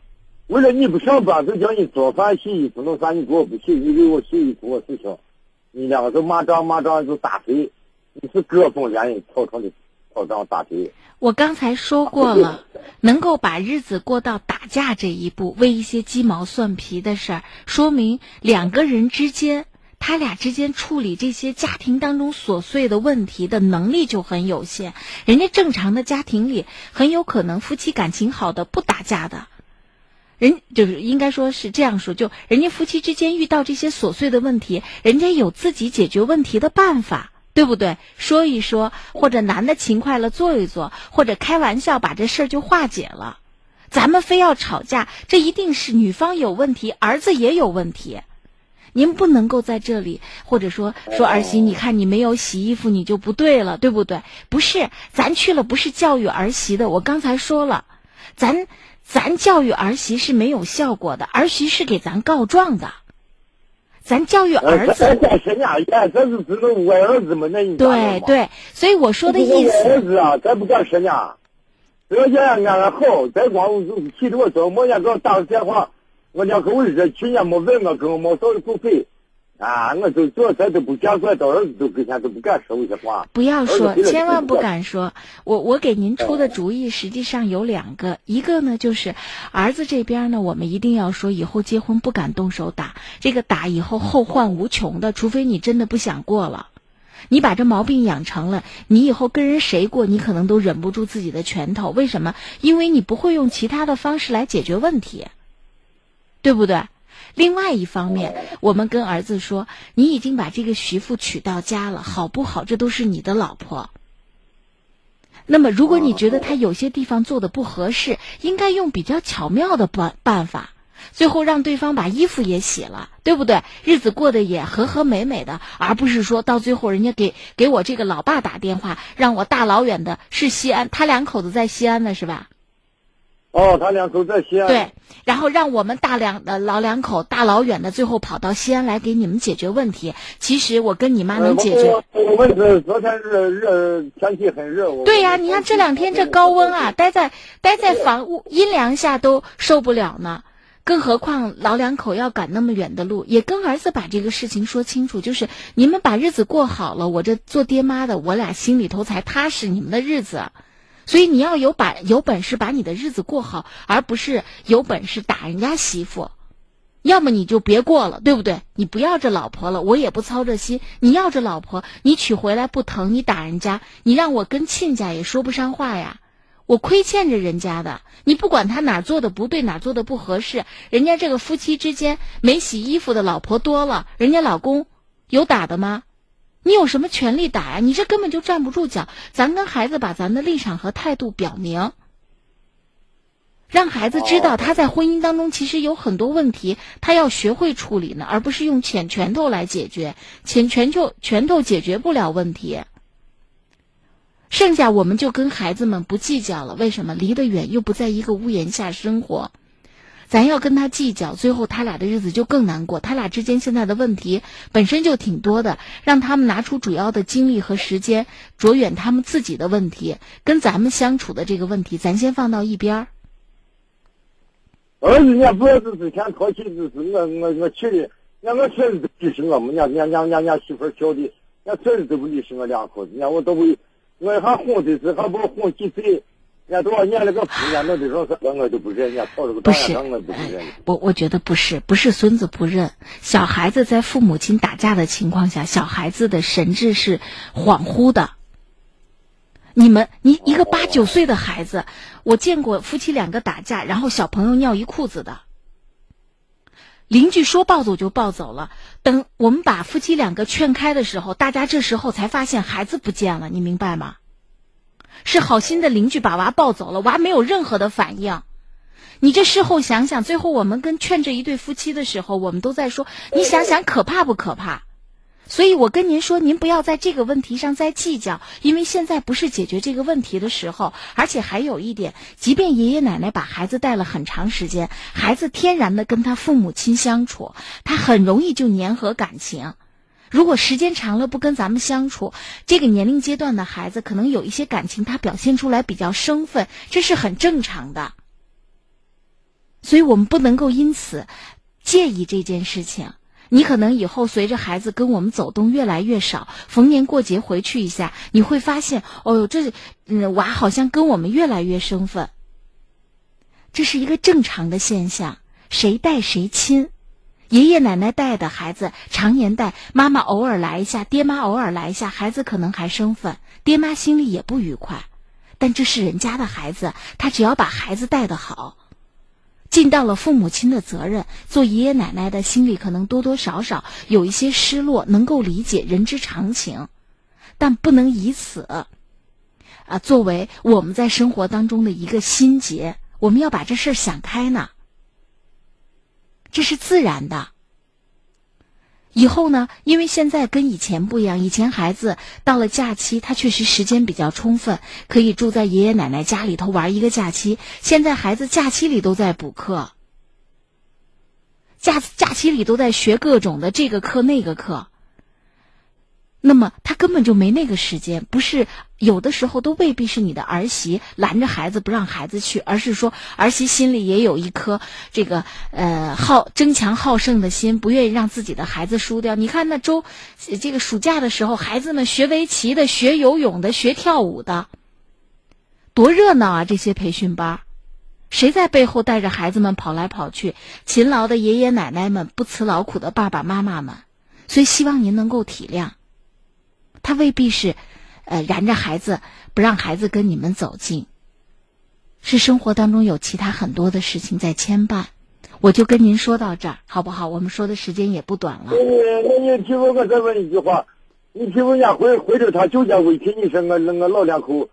为了你不上班，就叫你做饭、洗衣服弄啥，你给我不洗，你给我洗衣服我事情，你两个就骂仗骂仗就打谁？你是各种原因造成的吵仗打谁？我刚才说过了，<laughs> 能够把日子过到打架这一步，为一些鸡毛蒜皮的事儿，说明两个人之间。他俩之间处理这些家庭当中琐碎的问题的能力就很有限。人家正常的家庭里，很有可能夫妻感情好的不打架的，人就是应该说是这样说，就人家夫妻之间遇到这些琐碎的问题，人家有自己解决问题的办法，对不对？说一说，或者男的勤快了做一做，或者开玩笑把这事儿就化解了。咱们非要吵架，这一定是女方有问题，儿子也有问题。您不能够在这里，或者说说儿媳，你看你没有洗衣服，你就不对了，对不对？不是，咱去了不是教育儿媳的。我刚才说了，咱咱教育儿媳是没有效果的，儿媳是给咱告状的。咱教育儿子，这是只能我儿子嘛？那你对对，所以我说的意思。儿子啊，咱不敢说呢，只要家安安好，咱光气着我做，每天给我打个电话。我两口子这去年没问我，跟我毛嫂子不费，啊，我就做这都不见怪，到儿子都跟前都不敢说一些话。不要说，千万不敢说。我我给您出的主意实际上有两个，一个呢就是儿子这边呢，我们一定要说以后结婚不敢动手打，这个打以后后患无穷的，除非你真的不想过了。你把这毛病养成了，你以后跟人谁过，你可能都忍不住自己的拳头。为什么？因为你不会用其他的方式来解决问题。对不对？另外一方面，我们跟儿子说：“你已经把这个媳妇娶到家了，好不好？这都是你的老婆。那么，如果你觉得他有些地方做的不合适，应该用比较巧妙的办办法，最后让对方把衣服也洗了，对不对？日子过得也和和美美的，而不是说到最后人家给给我这个老爸打电话，让我大老远的是西安，他两口子在西安呢，是吧？”哦，他两口在西安。对，然后让我们大两的老两口大老远的，最后跑到西安来给你们解决问题。其实我跟你妈能解决。我问是昨天热热天气很热。对呀，你看这两天这高温啊，待在待在房屋阴凉下都受不了呢，更何况老两口要赶那么远的路，也跟儿子把这个事情说清楚，就是你们把日子过好了，我这做爹妈的，我俩心里头才踏实。你们的日子。所以你要有把有本事把你的日子过好，而不是有本事打人家媳妇。要么你就别过了，对不对？你不要这老婆了，我也不操这心。你要这老婆，你娶回来不疼，你打人家，你让我跟亲家也说不上话呀。我亏欠着人家的，你不管他哪做的不对，哪做的不合适，人家这个夫妻之间没洗衣服的老婆多了，人家老公有打的吗？你有什么权利打呀？你这根本就站不住脚。咱跟孩子把咱的立场和态度表明，让孩子知道他在婚姻当中其实有很多问题，他要学会处理呢，而不是用浅拳头来解决，浅拳头拳头解决不了问题。剩下我们就跟孩子们不计较了。为什么？离得远又不在一个屋檐下生活。咱要跟他计较，最后他俩的日子就更难过。他俩之间现在的问题本身就挺多的，让他们拿出主要的精力和时间，着眼他们自己的问题，跟咱们相处的这个问题，咱先放到一边儿。儿子家不是之前淘气，就是我我我去的，俺我确实就是我们家家家家家媳妇儿教的，人家孙子都不离生我两口子，人家我都不，我还哄的是还不哄几岁，家多少年了人家弄的说是我就不认，人家吵这个大家我都不认。我我觉得不是，不是孙子不认，小孩子在父母亲打架的情况下，小孩子的神智是恍惚的。你们，你一个八九岁的孩子，我见过夫妻两个打架，然后小朋友尿一裤子的。邻居说抱走就抱走了，等我们把夫妻两个劝开的时候，大家这时候才发现孩子不见了，你明白吗？是好心的邻居把娃抱走了，娃没有任何的反应。你这事后想想，最后我们跟劝这一对夫妻的时候，我们都在说，你想想可怕不可怕？所以我跟您说，您不要在这个问题上再计较，因为现在不是解决这个问题的时候。而且还有一点，即便爷爷奶奶把孩子带了很长时间，孩子天然的跟他父母亲相处，他很容易就粘合感情。如果时间长了不跟咱们相处，这个年龄阶段的孩子可能有一些感情，他表现出来比较生分，这是很正常的。所以我们不能够因此介意这件事情。你可能以后随着孩子跟我们走动越来越少，逢年过节回去一下，你会发现，哦哟，这嗯娃好像跟我们越来越生分。这是一个正常的现象，谁带谁亲，爷爷奶奶带的孩子常年带，妈妈偶尔来一下，爹妈偶尔来一下，孩子可能还生分，爹妈心里也不愉快，但这是人家的孩子，他只要把孩子带得好。尽到了父母亲的责任，做爷爷奶奶的心里可能多多少少有一些失落，能够理解人之常情，但不能以此啊作为我们在生活当中的一个心结。我们要把这事儿想开呢，这是自然的。以后呢？因为现在跟以前不一样，以前孩子到了假期，他确实时间比较充分，可以住在爷爷奶奶家里头玩一个假期。现在孩子假期里都在补课，假假期里都在学各种的这个课那个课。那么他根本就没那个时间，不是有的时候都未必是你的儿媳拦着孩子不让孩子去，而是说儿媳心里也有一颗这个呃好争强好胜的心，不愿意让自己的孩子输掉。你看那周这个暑假的时候，孩子们学围棋的、学游泳的、学跳舞的，多热闹啊！这些培训班，谁在背后带着孩子们跑来跑去？勤劳的爷爷奶奶们，不辞劳苦的爸爸妈妈们。所以希望您能够体谅。他未必是，呃，拦着孩子不让孩子跟你们走近，是生活当中有其他很多的事情在牵绊。我就跟您说到这儿，好不好？我们说的时间也不短了。那你那你听我我再问一句话，你听我家回回头他酒家围棋，你说我那个老两口，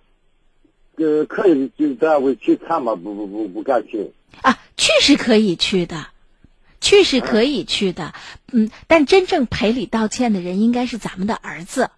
呃，可以就咱围棋看吗？不不不不敢去。啊，去是可以去的，去是可以去的。嗯，但真正赔礼道歉的人应该是咱们的儿子。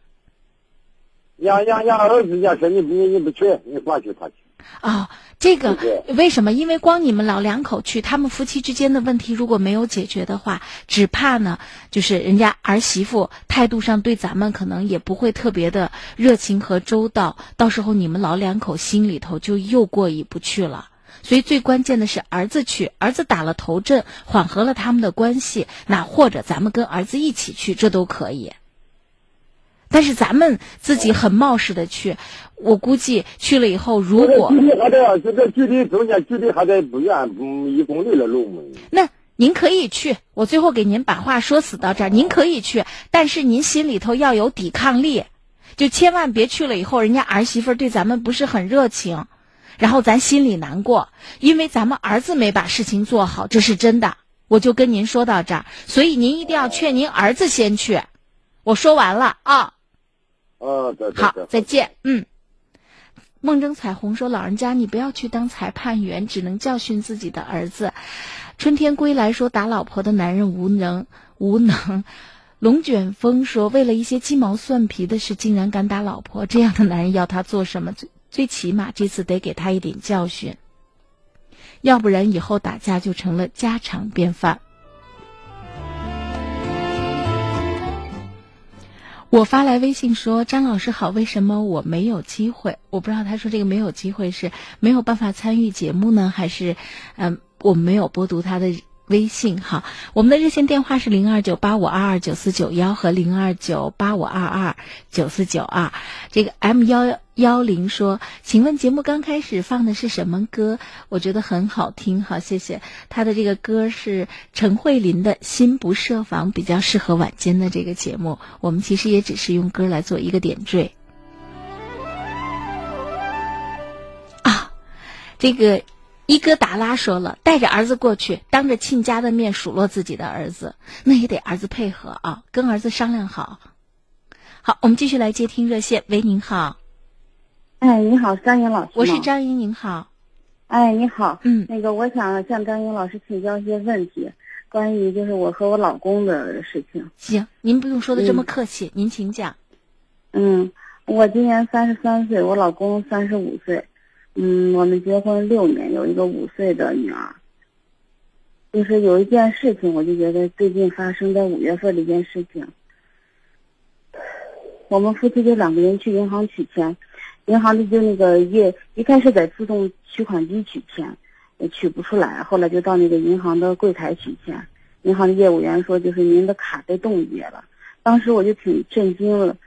让让让儿子家说你你你不去，你管去他去。哦，这个为什么？因为光你们老两口去，他们夫妻之间的问题如果没有解决的话，只怕呢，就是人家儿媳妇态度上对咱们可能也不会特别的热情和周到，到时候你们老两口心里头就又过意不去了。所以最关键的是儿子去，儿子打了头阵，缓和了他们的关系，那或者咱们跟儿子一起去，这都可以。但是咱们自己很冒失的去，我估计去了以后，如果距离还得这个距离中间距离还在不远，嗯，一公里的路嘛。那您可以去，我最后给您把话说死到这儿，您可以去，但是您心里头要有抵抗力，就千万别去了以后，人家儿媳妇对咱们不是很热情，然后咱心里难过，因为咱们儿子没把事情做好，这是真的。我就跟您说到这儿，所以您一定要劝您儿子先去。我说完了啊。哦，对好，再见。嗯，梦中彩虹说：“老人家，你不要去当裁判员，只能教训自己的儿子。”春天归来说：“打老婆的男人无能无能。<laughs> ”龙卷风说：“为了一些鸡毛蒜皮的事，竟然敢打老婆，这样的男人要他做什么？最最起码这次得给他一点教训，要不然以后打架就成了家常便饭。”我发来微信说：“张老师好，为什么我没有机会？我不知道他说这个没有机会是没有办法参与节目呢，还是嗯我没有播读他的微信哈。我们的热线电话是零二九八五二二九四九幺和零二九八五二二九四九二。这个 M 幺幺零说，请问节目刚开始放的是什么歌？我觉得很好听，好谢谢。他的这个歌是陈慧琳的《心不设防》，比较适合晚间的这个节目。我们其实也只是用歌来做一个点缀。啊，这个伊戈达拉说了，带着儿子过去，当着亲家的面数落自己的儿子，那也得儿子配合啊，跟儿子商量好。好，我们继续来接听热线。喂，您好。哎，你好，张英老师。我是张英，您好。哎，你好。嗯。那个，我想向张英老师请教一些问题，关于就是我和我老公的事情。行，您不用说的这么客气，您请讲。嗯，我今年三十三岁，我老公三十五岁。嗯，我们结婚六年，有一个五岁的女儿。就是有一件事情，我就觉得最近发生在五月份的一件事情。我们夫妻就两个人去银行取钱，银行的就那个业一开始在自动取款机取钱，也取不出来，后来就到那个银行的柜台取钱，银行的业务员说就是您的卡被冻结了，当时我就挺震惊了，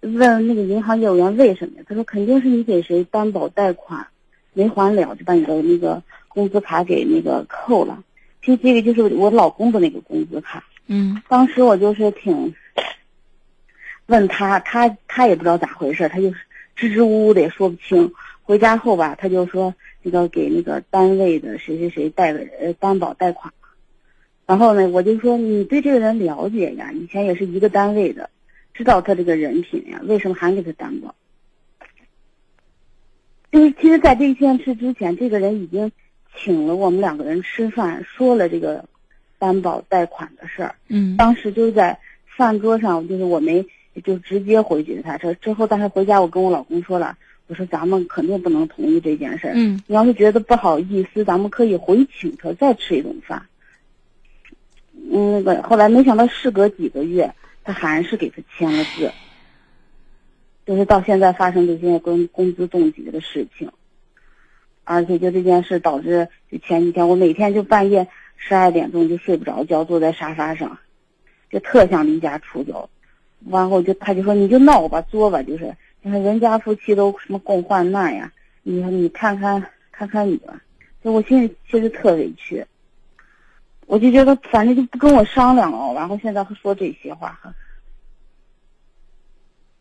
问那个银行业务员为什么呀？他说肯定是你给谁担保贷款没还了，就把你的那个工资卡给那个扣了。其实这个就是我老公的那个工资卡。嗯，当时我就是挺。问他，他他也不知道咋回事，他就支支吾吾的也说不清。回家后吧，他就说那个给那个单位的谁谁谁贷的呃担保贷款。然后呢，我就说你对这个人了解呀，以前也是一个单位的，知道他这个人品呀，为什么还给他担保？就是其实，在这件事之前，这个人已经请了我们两个人吃饭，说了这个担保贷款的事儿。嗯，当时就是在饭桌上，就是我没。就直接回绝他。这之后，但是回家我跟我老公说了，我说咱们肯定不能同意这件事。嗯，你要是觉得不好意思，咱们可以回请他再吃一顿饭。嗯，那个后来没想到事隔几个月，他还是给他签了字。就是到现在发生这些跟工资冻结的事情，而且就这件事导致，就前几天我每天就半夜十二点钟就睡不着觉，坐在沙发上，就特想离家出走。完后就他就说你就闹吧作吧，就是你看人家夫妻都什么共患难呀，你你看看看看你吧，就我心里其实特委屈，我就觉得反正就不跟我商量了，然后现在还说这些话，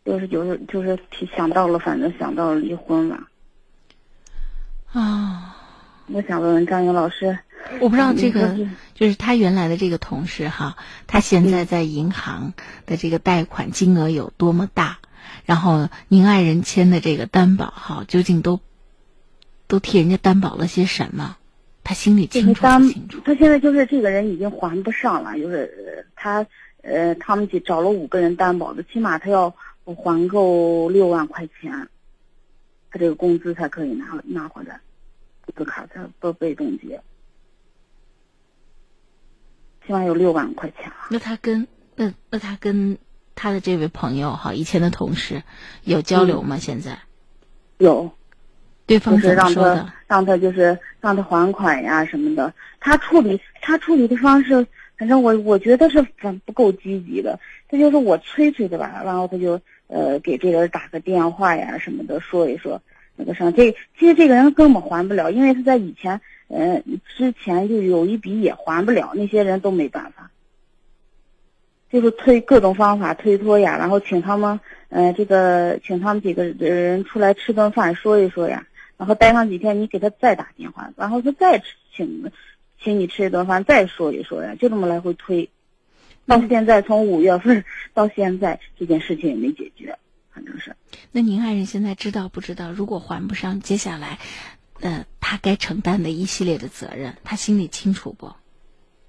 就是就是就是提想到了，反正想到了离婚了，啊，我想问问张颖老师。我不知道这个就是他原来的这个同事哈，他现在在银行的这个贷款金额有多么大？然后您爱人签的这个担保哈，究竟都都替人家担保了些什么？他心里清楚清楚？他现在就是这个人已经还不上了，就是他呃，他们去找了五个人担保的，起码他要还够六万块钱，他这个工资才可以拿拿回来，这个卡才不被冻结。起码有六万块钱了。那他跟那那他跟他的这位朋友哈，以前的同事有交流吗？现在有，对方怎么说的？让他就是让他还款呀什么的。他处理他处理的方式，反正我我觉得是不不够积极的。他就是我催催的吧，然后他就呃给这个人打个电话呀什么的，说一说那个啥。这其实这个人根本还不了，因为他在以前。嗯，之前就有一笔也还不了，那些人都没办法，就是推各种方法推脱呀，然后请他们，呃，这个请他们几个人出来吃顿饭说一说呀，然后待上几天，你给他再打电话，然后他再请，请你吃一顿饭，再说一说呀，就这么来回推，到现在从五月份到现在，这件事情也没解决，反正是。那您爱人现在知道不知道？如果还不上，接下来？呃，他该承担的一系列的责任，他心里清楚不？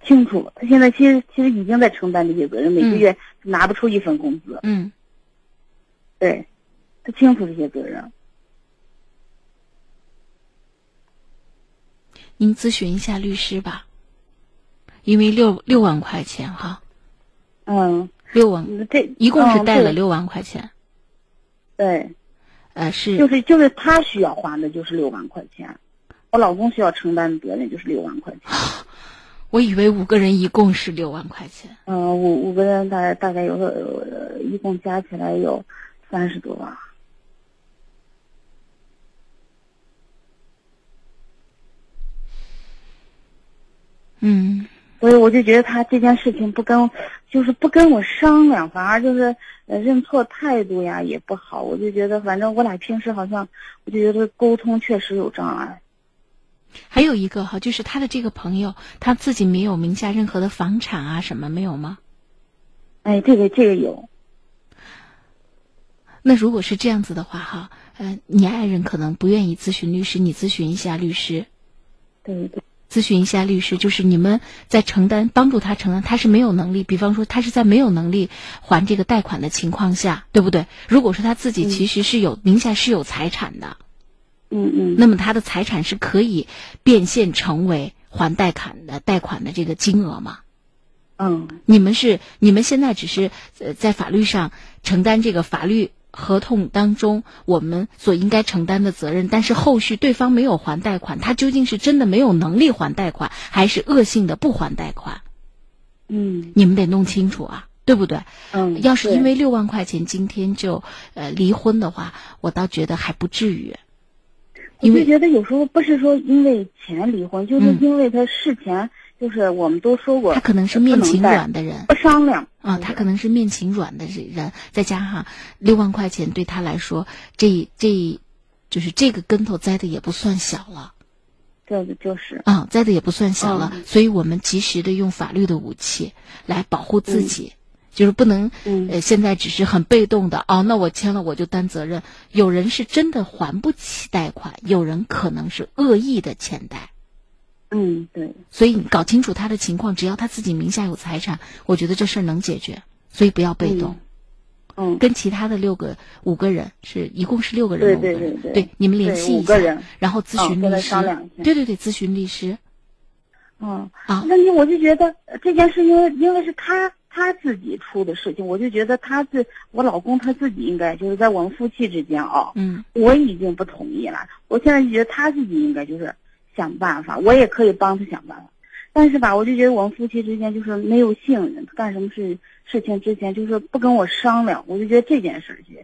清楚，他现在其实其实已经在承担这些责任，每个月拿不出一份工资。嗯，对，他清楚这些责任。您咨询一下律师吧，因为六六万块钱哈。嗯，六万，这一共是贷了六万块钱。对。呃，是就是就是他需要还的就是六万块钱，我老公需要承担的责任就是六万块钱。<laughs> 我以为五个人一共是六万块钱。嗯，五五个人大概大概有个、呃一共加起来有三十多万。嗯，所以我就觉得他这件事情不跟，就是不跟我商量，反而就是呃认错态度呀也不好。我就觉得反正我俩平时好像，我就觉得沟通确实有障碍。还有一个哈，就是他的这个朋友，他自己没有名下任何的房产啊什么没有吗？哎，这个这个有。那如果是这样子的话哈，呃，你爱人可能不愿意咨询律师，你咨询一下律师。对对。咨询一下律师，就是你们在承担帮助他承担，他是没有能力，比方说他是在没有能力还这个贷款的情况下，对不对？如果说他自己其实是有、名下是有财产的，嗯嗯，那么他的财产是可以变现成为还贷款的贷款的这个金额吗？嗯，你们是你们现在只是呃在法律上承担这个法律。合同当中我们所应该承担的责任，但是后续对方没有还贷款，他究竟是真的没有能力还贷款，还是恶性的不还贷款？嗯，你们得弄清楚啊，对不对？嗯，要是因为六万块钱今天就呃离婚的话，我倒觉得还不至于。我就觉得有时候不是说因为钱离婚，就是因为他事前。就是我们都说过，他可能是面情软的人，不商量啊，他可能是面情软的人，再加上六万块钱对他来说，这这，就是这个跟头栽的也不算小了，这个就是啊，栽的也不算小了，所以我们及时的用法律的武器来保护自己，就是不能呃现在只是很被动的哦，那我签了我就担责任，有人是真的还不起贷款，有人可能是恶意的欠贷。嗯，对，所以你搞清楚他的情况，只要他自己名下有财产，我觉得这事儿能解决。所以不要被动。嗯，跟其他的六个五个人是一共是六个人，对对对，对，你们联系一下，然后咨询律师，对对对，咨询律师。嗯。啊，那你我就觉得这件事，因为因为是他他自己出的事情，我就觉得他自我老公他自己应该就是在我们夫妻之间啊，嗯，我已经不同意了，我现在就觉得他自己应该就是。想办法，我也可以帮他想办法，但是吧，我就觉得我们夫妻之间就是没有信任，他干什么事事情之前就是不跟我商量，我就觉得这件事情，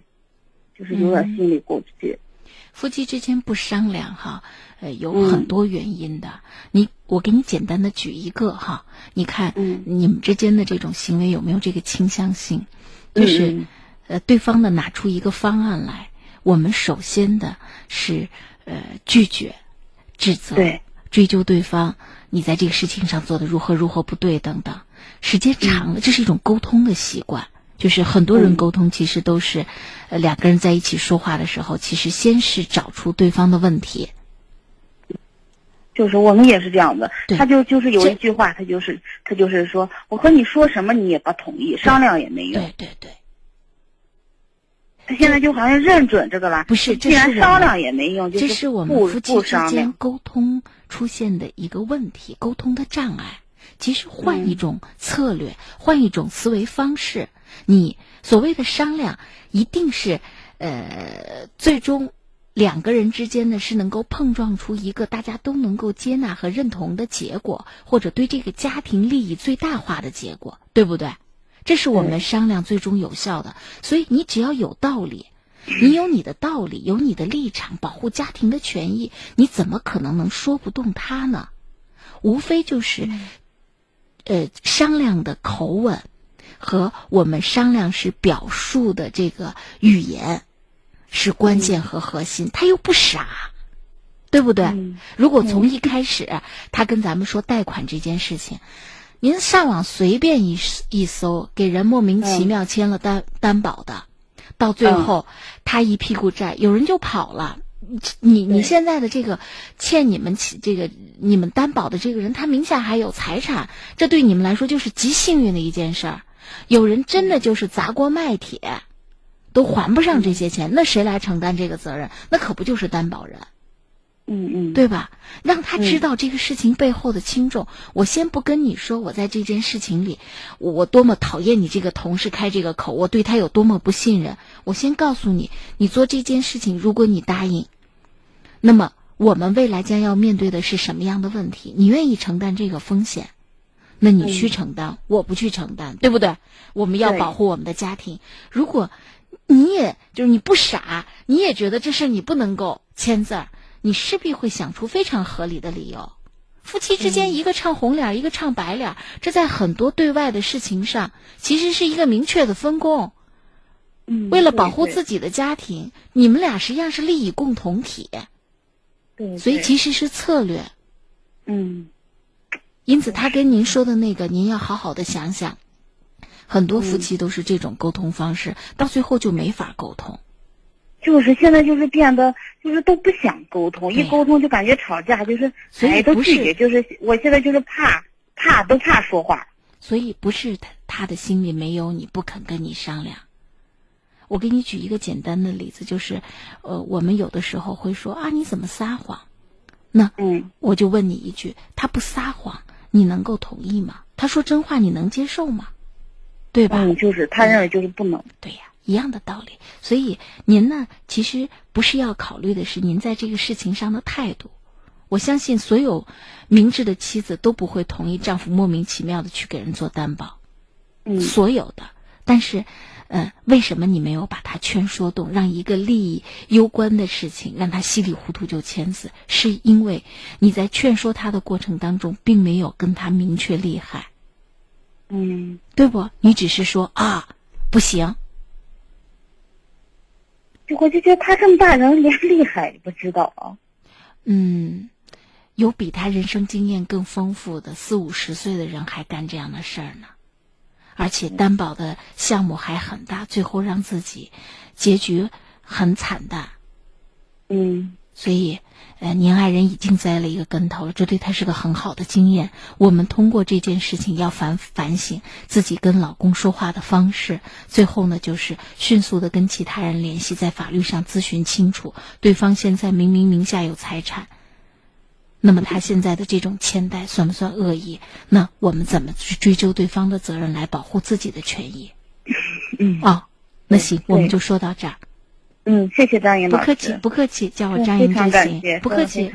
就是有点心里过不去。夫妻之间不商量哈，呃，有很多原因的。你，我给你简单的举一个哈，你看，你们之间的这种行为有没有这个倾向性？就是，呃，对方的拿出一个方案来，我们首先的是呃拒绝。指责、追究对方，你在这个事情上做的如何如何不对等等，时间长了，这是一种沟通的习惯。就是很多人沟通其实都是，呃，两个人在一起说话的时候，其实先是找出对方的问题。就是我们也是这样的，他就就是有一句话，他就是他就是说，我和你说什么你也不同意，商量也没用。对对对。他现在就好像认准这个了，不是？既然商量也没用，这是我们夫妻之间沟通出现的一个问题，沟通的障碍。其实换一种策略，换一种思维方式，你所谓的商量，一定是呃，最终两个人之间呢是能够碰撞出一个大家都能够接纳和认同的结果，或者对这个家庭利益最大化的结果，对不对？这是我们商量最终有效的，所以你只要有道理，你有你的道理，有你的立场，保护家庭的权益，你怎么可能能说不动他呢？无非就是，呃，商量的口吻和我们商量时表述的这个语言是关键和核心。他又不傻，对不对？如果从一开始他跟咱们说贷款这件事情。您上网随便一一搜，给人莫名其妙签了担担保的，到最后他一屁股债，有人就跑了。你你现在的这个欠你们起这个你们担保的这个人，他名下还有财产，这对你们来说就是极幸运的一件事儿。有人真的就是砸锅卖铁，都还不上这些钱，那谁来承担这个责任？那可不就是担保人？嗯嗯，对吧？让他知道这个事情背后的轻重。我先不跟你说，我在这件事情里，我多么讨厌你这个同事开这个口，我对他有多么不信任。我先告诉你，你做这件事情，如果你答应，那么我们未来将要面对的是什么样的问题？你愿意承担这个风险？那你去承担，我不去承担，对不对？我们要保护我们的家庭。如果你也就是你不傻，你也觉得这事你不能够签字儿，你势必会想出非常合理的理由。夫妻之间，一个唱红脸儿，一个唱白脸儿，这在很多对外的事情上，其实是一个明确的分工。嗯，为了保护自己的家庭，你们俩实际上是利益共同体，对，所以其实是策略。嗯因此，他跟您说的那个，您要好好的想想。很多夫妻都是这种沟通方式，到最后就没法沟通。就是现在就是变得就是都不想沟通，一沟通就感觉吵架，就是所以哎都拒绝，就是我现在就是怕怕都怕说话。所以不是他他的心里没有你，不肯跟你商量。我给你举一个简单的例子，就是，呃，我们有的时候会说啊，你怎么撒谎？那嗯我就问你一句，他不撒谎，你能够同意吗？他说真话，你能接受吗？对吧？嗯，就是他认为就是不能。对呀，一样的道理。所以您呢，其实不是要考虑的是您在这个事情上的态度。我相信所有明智的妻子都不会同意丈夫莫名其妙的去给人做担保，嗯所有的。但是，呃，为什么你没有把他劝说动，让一个利益攸关的事情让他稀里糊涂就签字？是因为你在劝说他的过程当中，并没有跟他明确利害。嗯，对不？你只是说啊，不行，就我就觉得他这么大人连厉害也不知道啊。嗯，有比他人生经验更丰富的四五十岁的人还干这样的事儿呢，而且担保的项目还很大，最后让自己结局很惨淡。嗯所以，呃，您爱人已经栽了一个跟头了，这对他是个很好的经验。我们通过这件事情要反反省自己跟老公说话的方式。最后呢，就是迅速的跟其他人联系，在法律上咨询清楚，对方现在明明名下有财产，那么他现在的这种欠贷算不算恶意？那我们怎么去追究对方的责任，来保护自己的权益？嗯哦，那行，我们就说到这儿。嗯，谢谢张颖老师。不客气，不客气，叫我张莹嗯非常就行，，不客气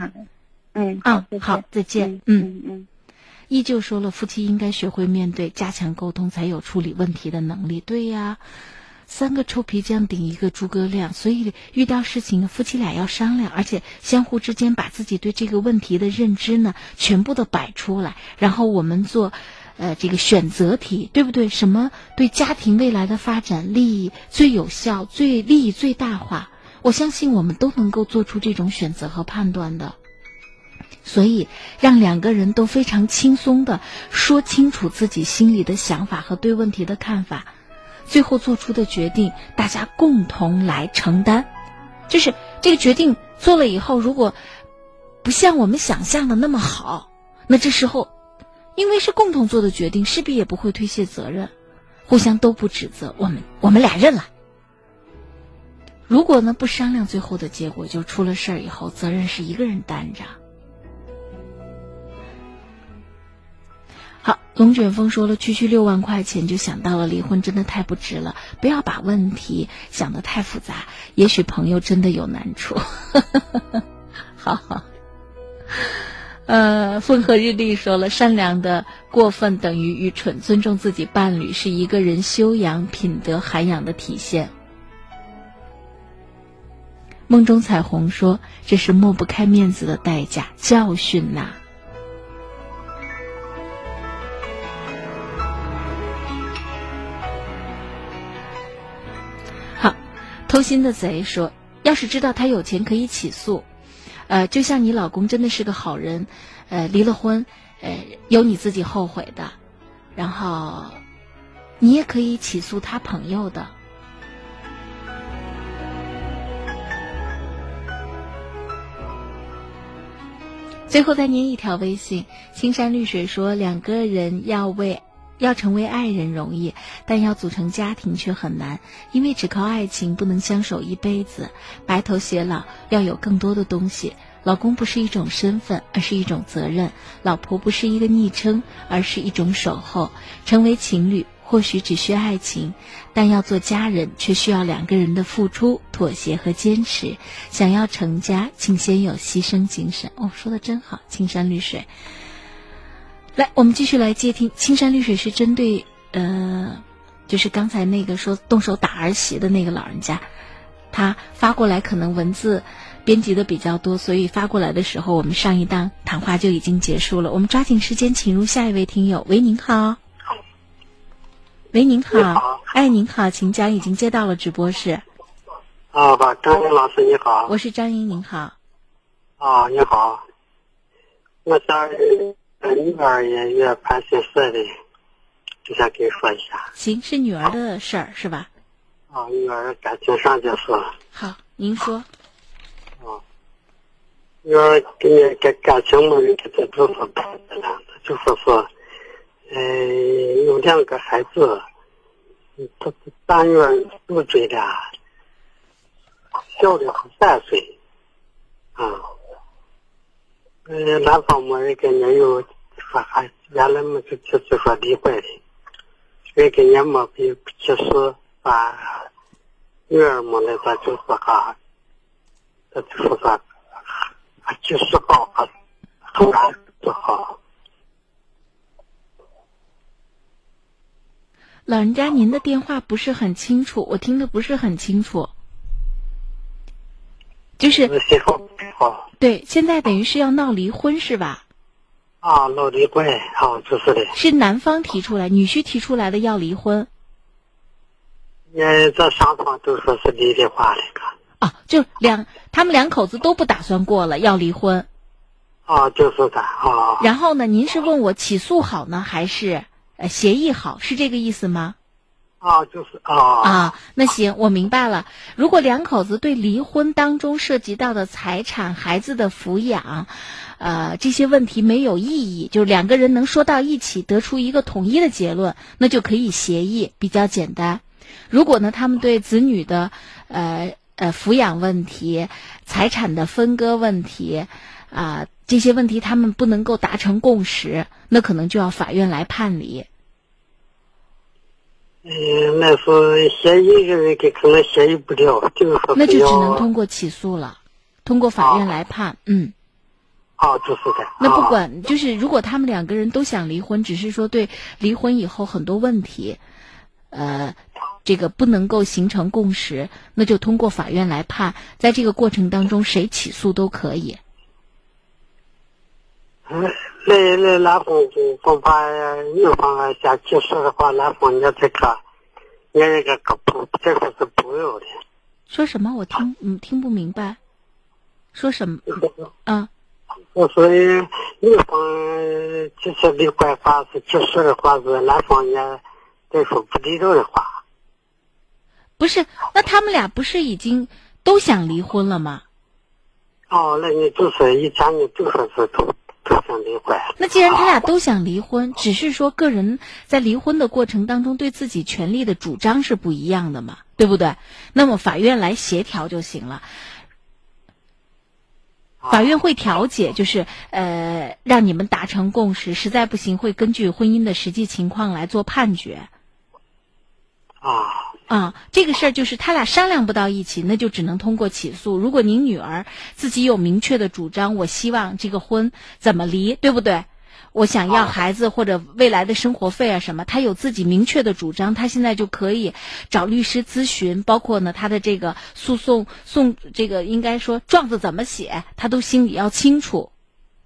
嗯啊好，再见。嗯，嗯嗯依旧说了，夫妻应该学会面对，加强沟通，才有处理问题的能力。对呀，三个臭皮匠顶一个诸葛亮，所以遇到事情呢，夫妻俩要商量，而且相互之间把自己对这个问题的认知呢，全部都摆出来，然后我们做。呃，这个选择题对不对？什么对家庭未来的发展利益最有效、最利益最大化？我相信我们都能够做出这种选择和判断的。所以，让两个人都非常轻松的说清楚自己心里的想法和对问题的看法，最后做出的决定，大家共同来承担。就是这个决定做了以后，如果不像我们想象的那么好，那这时候，因为是共同做的决定，势必也不会推卸责任，互相都不指责，我们我们俩认了。如果呢不商量，最后的结果就出了事儿以后，责任是一个人担着。好，龙卷风说了，区区六万块钱就想到了离婚，真的太不值了。不要把问题想得太复杂，也许朋友真的有难处。好 <laughs> 好。呃，风和日丽说了，善良的过分等于愚蠢，尊重自己伴侣是一个人修养品德涵养的体现。梦中彩虹说，这是抹不开面子的代价，教训呐、好，偷心的贼说，要是知道他有钱可以起诉，呃，就像你老公真的是个好人，呃，离了婚，呃，有你自己后悔的，然后你也可以起诉他朋友的。最后再念一条微信，青山绿水说，两个人要为要成为爱人容易，但要组成家庭却很难，因为只靠爱情不能相守一辈子，白头偕老要有更多的东西。老公不是一种身份，而是一种责任；老婆不是一个昵称，而是一种守候。成为情侣或许只需爱情，但要做家人却需要两个人的付出、妥协和坚持。想要成家，请先有牺牲精神。哦，说的真好，青山绿水。来，我们继续来接听青山绿水是针对呃，就是刚才那个说动手打儿媳的那个老人家，他发过来可能文字编辑的比较多，所以发过来的时候，我们上一档谈话就已经结束了。我们抓紧时间，请入下一位听友。喂，您好。喂，您好。哎，您好，请讲，已经接到了直播室。啊，吧，张英老师你好。我是张英，您好。啊，你好。我想女儿也也办心事的，就想跟你说一下。行，是女儿的事儿是吧？啊，女儿感情上就是。好，您说。啊，女儿跟你感感情嘛，这这都是办的了，就说是。嗯，有两个孩子，他大女儿六岁了，小的三岁，啊，嗯，男方没人跟人有说还原来么就就就说离婚的，所以跟人没比其实把女儿么那个就是哈，他就说说，及时好，突然就好。老人家，您的电话不是很清楚，我听的不是很清楚。就是对，现在等于是要闹离婚是吧？啊，闹离婚，啊，就是的。是男方提出来，女婿提出来的要离婚。呃，这双方都说是离的话那个。啊，就两他们两口子都不打算过了，要离婚。啊，就是的啊。然后呢，您是问我起诉好呢，还是呃？协议好是这个意思吗？啊，就是啊啊，那行，我明白了。如果两口子对离婚当中涉及到的财产、孩子的抚养，呃，这些问题没有异议，就是两个人能说到一起，得出一个统一的结论，那就可以协议，比较简单。如果呢，他们对子女的呃呃抚养问题、财产的分割问题啊这些问题，他们不能够达成共识，那可能就要法院来判理。嗯，那是协议人给可能协议不了，就是说那就只能通过起诉了，通过法院来判。嗯。哦，就是的。那不管就是，如果他们两个人都想离婚，只是说对离婚以后很多问题，呃，这个不能够形成共识，那就通过法院来判。在这个过程当中，谁起诉都可以。那。那那男方就恐怕女方想结束的话，男方也这个，也那个个不，这个是不要的。说什么？我听嗯听不明白。说什么？啊。我说女方即使离婚话是起诉的话，是男方也再说不地道的话。不是，那他们俩不是已经都想离婚了吗？哦，那你就是以前你就说是都。想离婚。那既然他俩都想离婚，只是说个人在离婚的过程当中对自己权利的主张是不一样的嘛，对不对？那么法院来协调就行了。法院会调解，就是呃，让你们达成共识。实在不行，会根据婚姻的实际情况来做判决。啊。啊，这个事儿就是他俩商量不到一起，那就只能通过起诉。如果您女儿自己有明确的主张，我希望这个婚怎么离，对不对？我想要孩子或者未来的生活费啊什么，他有自己明确的主张，他现在就可以找律师咨询，包括呢他的这个诉讼送这个应该说状子怎么写，他都心里要清楚，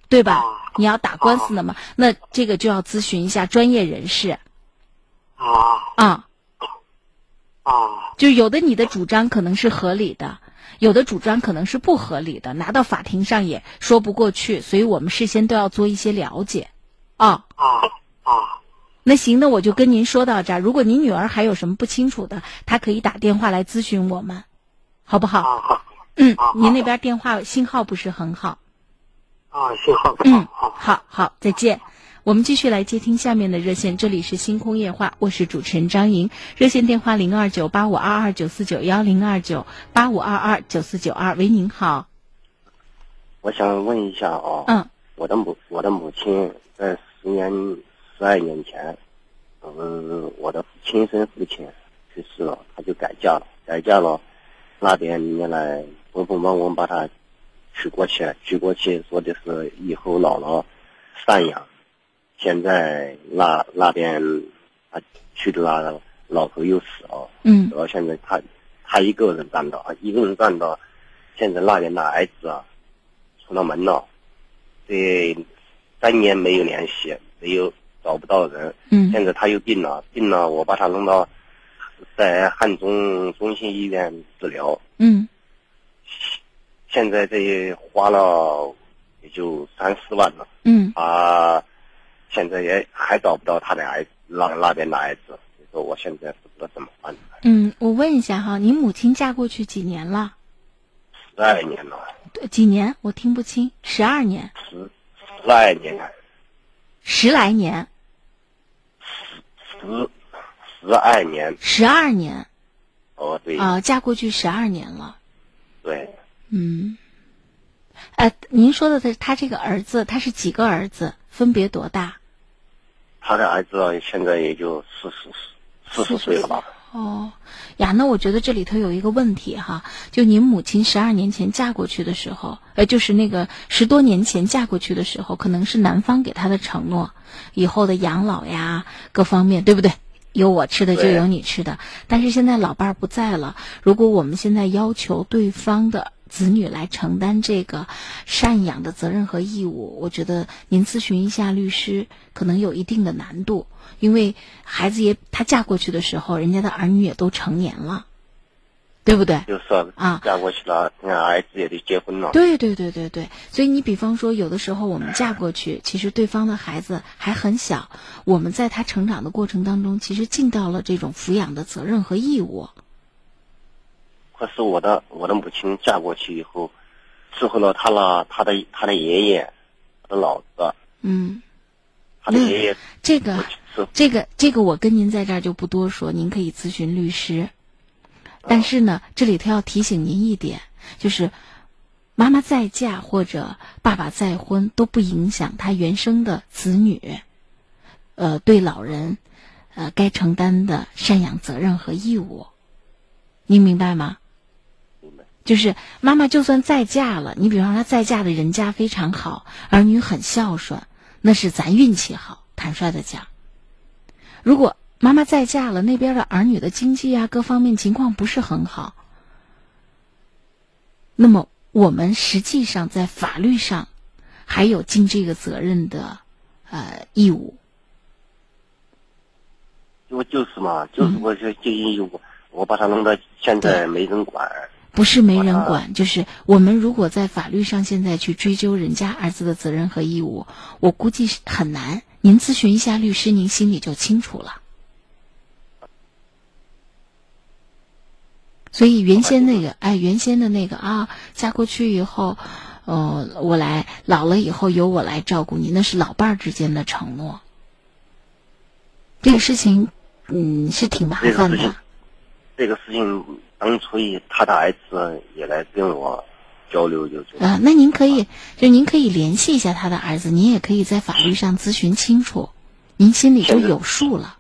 对吧？你要打官司的嘛，那这个就要咨询一下专业人士。啊啊。啊，就有的你的主张可能是合理的，有的主张可能是不合理的，拿到法庭上也说不过去，所以我们事先都要做一些了解。啊啊啊！那行，那我就跟您说到这儿。如果您女儿还有什么不清楚的，她可以打电话来咨询我们，好不好？好。嗯，您那边电话信号不是很好。啊，信号不好。嗯，好好，再见。我们继续来接听下面的热线，这里是星空夜话，我是主持人张莹，热线电话零二九八五二二九四九幺零二九八五二二九四九二，喂，您好。我想问一下啊，嗯，我的母我的母亲在十年十二年前，嗯，我的亲生父亲去世了，他就改嫁了，改嫁了，那边人来风风光光把他娶过去，娶过去说的是以后姥姥赡养。现在那那边他去的那个老头又死了，嗯。然后现在他他一个人站到，一个人站到，现在那边的儿子啊出了门了，这三年没有联系，没有找不到人，嗯。现在他又病了，病了，我把他弄到在汉中中心医院治疗，嗯。现在这花了也就三四万了。嗯。啊，现在也还找不到他的儿子，那那边的儿子，你说我现在不知道怎么办，嗯，我问一下哈，您母亲嫁过去几年了？十二年了，对几年？我听不清。十二年，十十二年，十来年，十十二年，十二年哦对，啊、嫁过去十二年了。对，嗯，呃，您说的他他这个儿子，他是几个儿子？分别多大？他的儿子现在也就四十四十岁了吧？哦，呀，那我觉得这里头有一个问题哈，就您母亲十二年前嫁过去的时候，呃，就是那个十多年前嫁过去的时候，可能是男方给她的承诺，以后的养老呀，各方面，对不对？有我吃的就有你吃的，但是现在老伴儿不在了，如果我们现在要求对方的子女来承担这个赡养的责任和义务，我觉得您咨询一下律师可能有一定的难度，因为孩子也她嫁过去的时候，人家的儿女也都成年了，对不对？就是啊嫁过去了，那儿子也得结婚了。对对对对对，所以你比方说，有的时候我们嫁过去，其实对方的孩子还很小，我们在他成长的过程当中，其实尽到了这种抚养的责任和义务。可是我的我的母亲嫁过去以后，伺候了他了，他的他的爷爷，他的老子，嗯，他的爷爷这个这个这个，我跟您在这儿就不多说，您可以咨询律师。但是呢，这里头要提醒您一点，就是妈妈再嫁或者爸爸再婚都不影响他原生的子女，呃，对老人，呃，该承担的赡养责任和义务。您明白吗？就是妈妈就算再嫁了，你比方说她再嫁的人家非常好，儿女很孝顺，那是咱运气好。坦率的讲，如果妈妈再嫁了，那边的儿女的经济啊各方面情况不是很好，那么我们实际上在法律上还有尽这个责任的呃义务。我就是嘛，就是我就就因为我我把他弄到现在没人管。不是没人管，就是我们如果在法律上现在去追究人家儿子的责任和义务，我估计是很难。您咨询一下律师，您心里就清楚了。所以原先那个，哎，原先的那个啊，嫁过去以后，呃，我来老了以后由我来照顾你，那是老伴儿之间的承诺。这个事情，嗯，是挺麻烦的。这个事情，这个事情当初以他的儿子也来跟我交流，就就啊，那您可以，就您可以联系一下他的儿子，您也可以在法律上咨询清楚，您心里就有数了。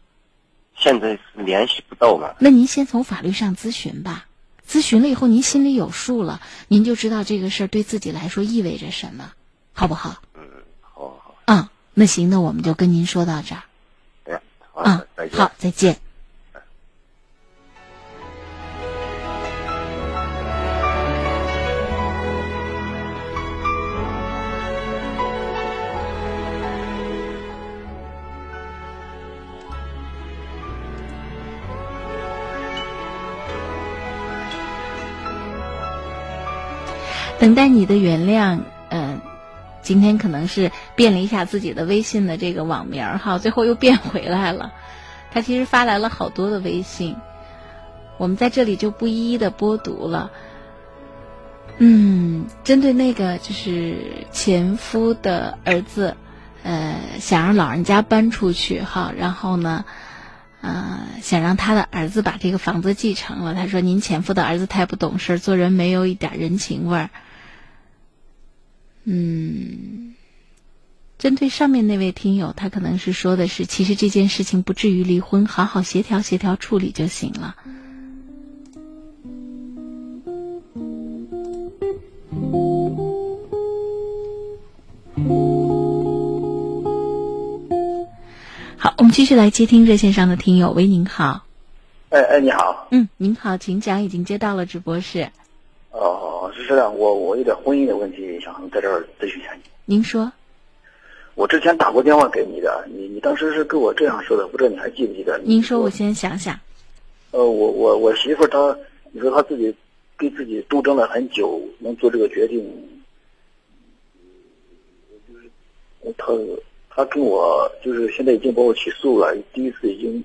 现在是联系不到嘛。那您先从法律上咨询吧，咨询了以后您心里有数了，您就知道这个事儿对自己来说意味着什么，好不好？嗯，好好。啊，那行，那我们就跟您说到这儿。哎，好，啊。好，再见。等待你的原谅，嗯、今天可能是变了一下自己的微信的这个网名儿哈，最后又变回来了。他其实发来了好多的微信，我们在这里就不一一的播读了。嗯，针对那个就是前夫的儿子，呃，想让老人家搬出去哈，然后呢，呃，想让他的儿子把这个房子继承了。他说：“您前夫的儿子太不懂事，做人没有一点人情味儿。”嗯，针对上面那位听友，他可能是说的是，其实这件事情不至于离婚，好好协调协调处理就行了。好，我们继续来接听热线上的听友。喂，您好。哎哎，你好。嗯，您好，请讲，已经接到了直播室。哦，是这样，我我有点婚姻的问题，想在这儿咨询一下你。您说。我之前打过电话给你的，你你当时是跟我这样说的，不知道你还记不记得？您说，我先想想。呃，我我我媳妇她，你说她自己给自己斗争了很久，能做这个决定，就是她她跟我就是现在已经把我起诉了，第一次已经，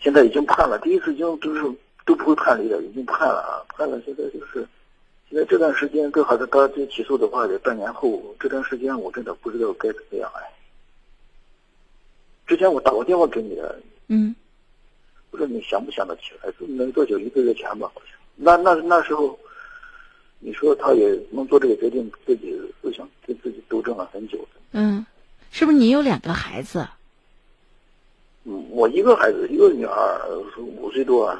现在已经判了，第一次已经就是都不会判离的，已经判了啊，判了，现在就是。现在这段时间，最好的他这起诉的话，得半年后。这段时间我真的不知道该怎么样哎。之前我打过电话给你的，嗯，不知道你想不想得起来？没多久，一个月前吧，好像。那那那时候，你说他也能做这个决定，自己思想跟自己斗争了很久。嗯，是不是你有两个孩子？嗯，我一个孩子，一个女儿，五岁多。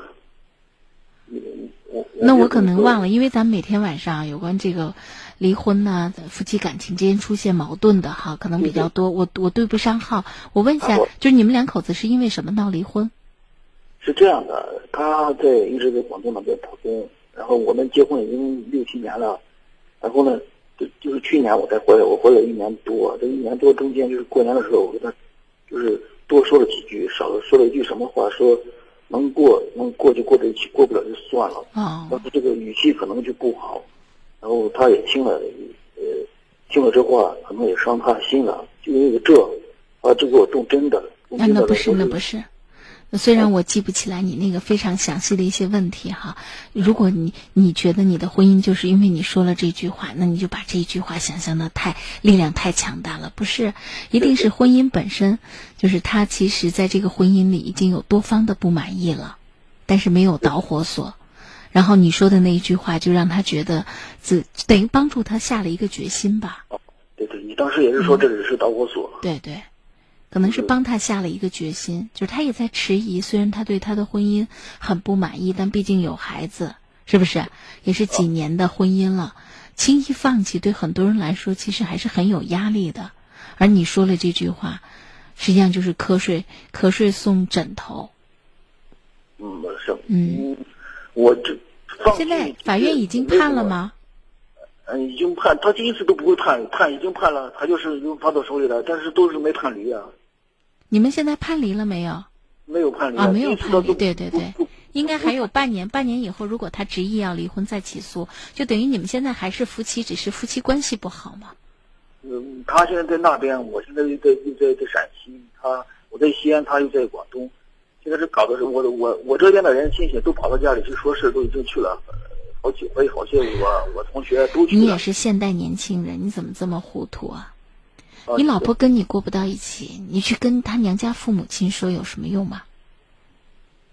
那我可能忘了，因为咱们每天晚上有关这个离婚呐、夫妻感情之间出现矛盾的哈，可能比较多。我我对不上号，我问一下，就是你们两口子是因为什么闹离婚？是这样的，他在一直在广东那边打工，然后我们结婚已经六七年了，然后呢，就就是去年我才回来，我回来一年多，这一年多中间就是过年的时候，我跟他就是多说了几句，少了说了一句什么话说。能过能过就过在一起，过不了就算了。啊，但是这个语气可能就不好，然后他也听了，呃，听了这话可能也伤他心了，就因为这，啊，这给我动真的。那那不是，那不是。虽然我记不起来你那个非常详细的一些问题哈，如果你你觉得你的婚姻就是因为你说了这句话，那你就把这句话想象的太力量太强大了，不是？一定是婚姻本身，就是他其实在这个婚姻里已经有多方的不满意了，但是没有导火索，然后你说的那一句话就让他觉得自等于帮助他下了一个决心吧。哦对对，你当时也是说这只是导火索。对对。可能是帮他下了一个决心，就是他也在迟疑。虽然他对他的婚姻很不满意，但毕竟有孩子，是不是？也是几年的婚姻了，轻易放弃对很多人来说其实还是很有压力的。而你说了这句话，实际上就是瞌睡，瞌睡送枕头。嗯，是。嗯，我这现在法院已经判了吗？嗯，已经判，他第一次都不会判，判已经判了，他就是已经发到手里了，但是都是没判离啊。你们现在判离了没有？没有判离啊，没有判离。对对对，应该还有半年，半年以后如果他执意要离婚再起诉，就等于你们现在还是夫妻，只是夫妻关系不好嘛。嗯，他现在在那边，我现在又在又在在陕西，他我在西安，他又在广东，现在是搞的是我我我这边的人亲戚都跑到家里去说事，都已经去了。好几回，好些我我同学都去你也是现代年轻人，你怎么这么糊涂啊？你老婆跟你过不到一起，你去跟他娘家父母亲说有什么用吗？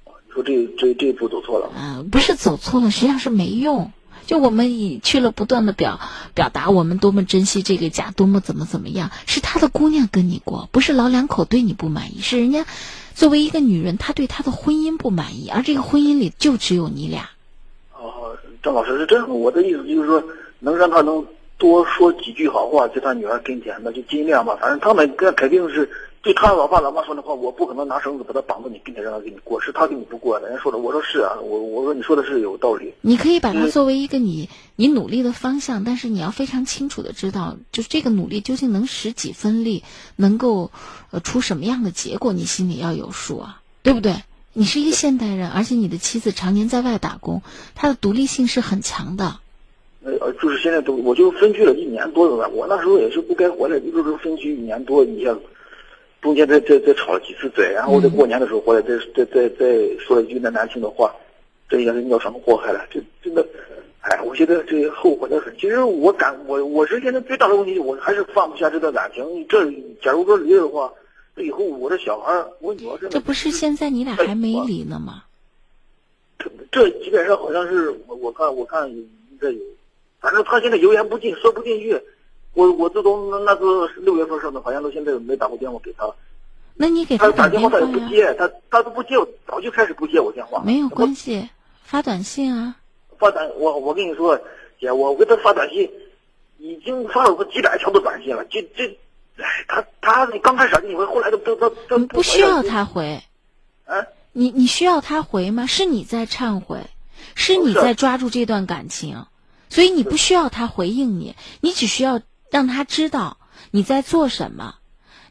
你说这这这一步走错了？啊，不是走错了，实际上是没用。就我们已去了不断的表表达我们多么珍惜这个家，多么怎么怎么样，是他的姑娘跟你过，不是老两口对你不满意，是人家作为一个女人，她对她的婚姻不满意，而这个婚姻里就只有你俩。哦张老师是这样，我的意思就是说，能让他能多说几句好话，在他女儿跟前，那就尽量吧。反正他们那肯定是对他老爸老妈说的话，我不可能拿绳子把他绑到你跟前，让他给你过，是他跟你不过。人家说的，我说是啊，我我说你说的是有道理。你可以把它作为一个你你努力的方向，但是你要非常清楚的知道，就是这个努力究竟能使几分力，能够呃出什么样的结果，你心里要有数啊，对不对？你是一个现代人，而且你的妻子常年在外打工，她的独立性是很强的。呃，就是现在都，我就分居了一年多了。我那时候也是不该回来，就是分居一年多，一下子中间再再再吵了几次嘴，然后在过年的时候回来，再再再再说了一句那难听的话，这也是鸟伤祸害了。这真的，哎，我现在这后悔的很。其实我感我我是现在最大的问题，我还是放不下这段感情。这假如说离了的话。这以后我这小孩我女儿这不是现在你俩还没离呢吗？这这基本上好像是我我看我看应该有，反正他现在油盐不进，说不进去。我我自从那次六月份上的，好像到现在没打过电话给他。那你给他打电话他也不接，他他都不接，早就开始不接我电话。没有关系，发短信啊。发短我我跟你说，姐，我给他发短信，已经发了个几百条的短信了，这这。哎，他他你刚开始你回，后来都都都都不需要他回。啊？你你需要他回吗？是你在忏悔，是你在抓住这段感情，所以你不需要他回应你，你只需要让他知道你在做什么。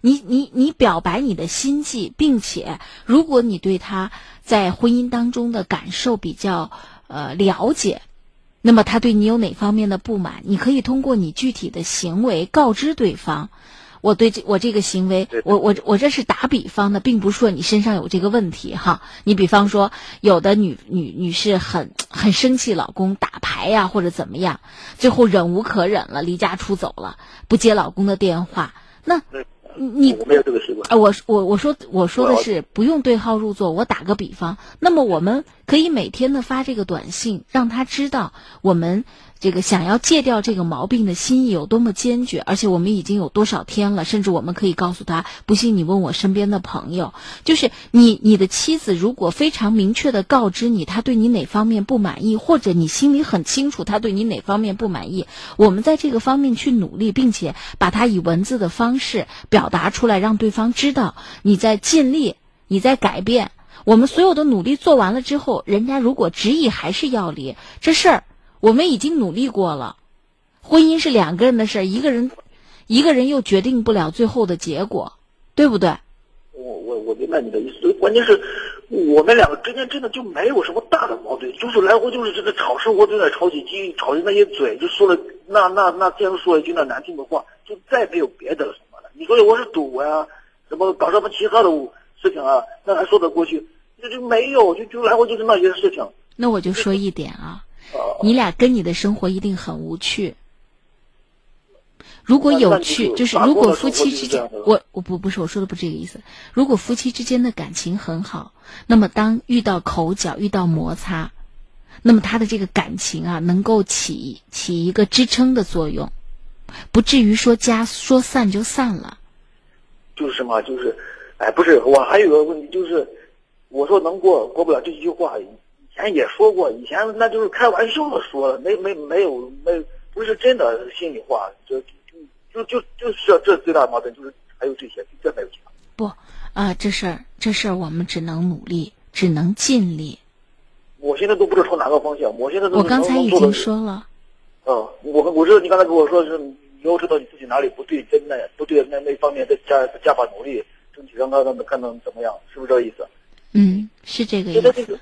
你你你表白你的心迹，并且如果你对他在婚姻当中的感受比较呃了解，那么他对你有哪方面的不满，你可以通过你具体的行为告知对方。我对这我这个行为，我我我这是打比方的，并不是说你身上有这个问题哈。你比方说，有的女女女士很很生气，老公打牌呀或者怎么样，最后忍无可忍了，离家出走了，不接老公的电话，那。你我没有这个习惯啊！我我我说我说的是不用对号入座。我打个比方，那么我们可以每天的发这个短信，让他知道我们这个想要戒掉这个毛病的心意有多么坚决，而且我们已经有多少天了。甚至我们可以告诉他，不信你问我身边的朋友，就是你你的妻子如果非常明确的告知你，他对你哪方面不满意，或者你心里很清楚他对你哪方面不满意，我们在这个方面去努力，并且把它以文字的方式。表达出来，让对方知道你在尽力，你在改变。我们所有的努力做完了之后，人家如果执意还是要离，这事儿我们已经努力过了。婚姻是两个人的事儿，一个人一个人又决定不了最后的结果，对不对？我我我明白你的意思，关键是我们两个之间真的就没有什么大的矛盾，就是来回就是这个吵，生活就在吵几句，吵的那些嘴，就说了那那那这样说一句那难听的话，就再没有别的了什么了。你说我是赌呀，什么搞什么其他的事情啊？那还说得过去？那就没有，就就来回就是那些事情。那我就说一点啊，你俩跟你的生活一定很无趣。如果有趣，就是如果夫妻之间，我我不不是我说的不是这个意思。如果夫妻之间的感情很好，那么当遇到口角、遇到摩擦，那么他的这个感情啊，能够起起一个支撑的作用。不至于说家说散就散了，就是什么？就是，哎，不是，我还有个问题，就是，我说能过过不了这句话，以前也说过，以前那就是开玩笑的说了，没没没有没不是真的心里话，就就就就就是这最大矛盾就是还有这些，这没有其他。不啊，这事儿这事儿我们只能努力，只能尽力。我现在都不知道朝哪个方向，我现在都我刚才已经说了。嗯，我我知道你刚才跟我说是，你要知道你自己哪里不对，真的不对那那方面再加加把努力，争取让他看能怎么样，是不是这个意思？嗯，是这个意思。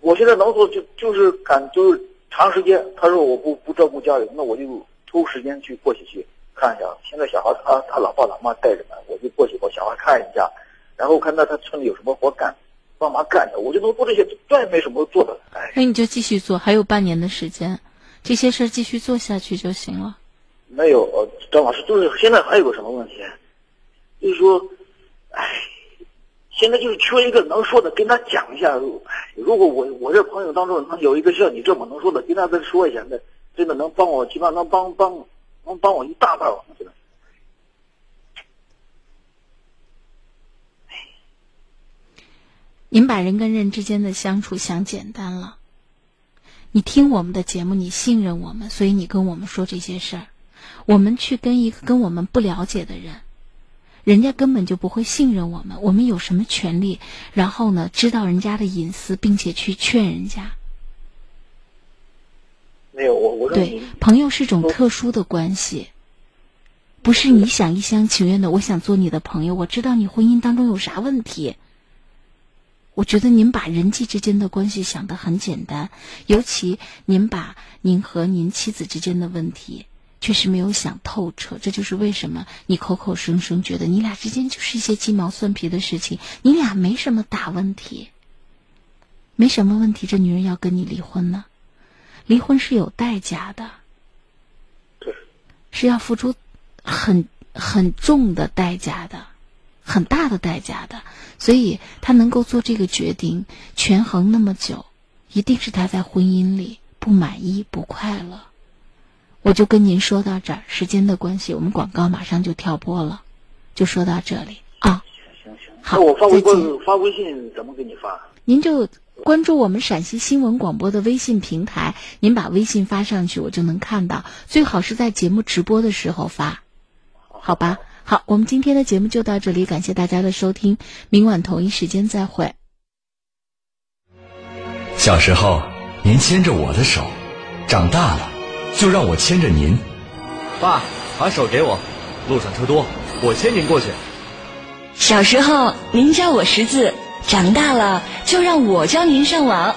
我现在能做就就是赶就是长时间，他说我不不照顾家里，那我就抽时间去过去去看一下。现在小孩他他老爸老妈带着呢，我就过去把小孩看一下，然后看到他村里有什么活干，帮忙干的，我就能做这些，再没什么做的。哎，那你就继续做，还有半年的时间。这些事儿继续做下去就行了。没有，张老师，就是现在还有个什么问题，就是说，哎，现在就是缺一个能说的，跟他讲一下。如果我我这朋友当中能有一个像你这么能说的，跟他再说一下，那真的能帮我，起码能帮帮能帮我一大半。我觉得。您把人跟人之间的相处想简单了。你听我们的节目，你信任我们，所以你跟我们说这些事儿。我们去跟一个跟我们不了解的人，人家根本就不会信任我们。我们有什么权利？然后呢，知道人家的隐私，并且去劝人家？没有，我我对朋友是种特殊的关系，不是你想一厢情愿的。我想做你的朋友，我知道你婚姻当中有啥问题。我觉得您把人际之间的关系想得很简单，尤其您把您和您妻子之间的问题确实没有想透彻。这就是为什么你口口声声觉得你俩之间就是一些鸡毛蒜皮的事情，你俩没什么大问题，没什么问题。这女人要跟你离婚呢？离婚是有代价的，是要付出很很重的代价的，很大的代价的。所以他能够做这个决定，权衡那么久，一定是他在婚姻里不满意、不快乐。我就跟您说到这儿，时间的关系，我们广告马上就跳播了，就说到这里啊。行行，好，我发微信发微信怎么给你发？您就关注我们陕西新闻广播的微信平台，您把微信发上去，我就能看到。最好是在节目直播的时候发，好吧？好，我们今天的节目就到这里，感谢大家的收听，明晚同一时间再会。小时候，您牵着我的手，长大了，就让我牵着您。爸，把手给我，路上车多，我牵您过去。小时候，您教我识字，长大了就让我教您上网。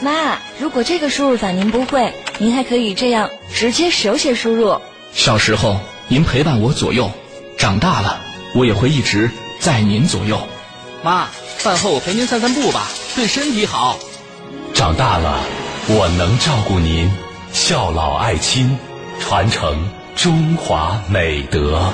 妈，如果这个输入法您不会，您还可以这样直接手写输入。小时候，您陪伴我左右，长大了，我也会一直在您左右。妈，饭后我陪您散散步吧，对身体好。长大了，我能照顾您，孝老爱亲，传承中华美德。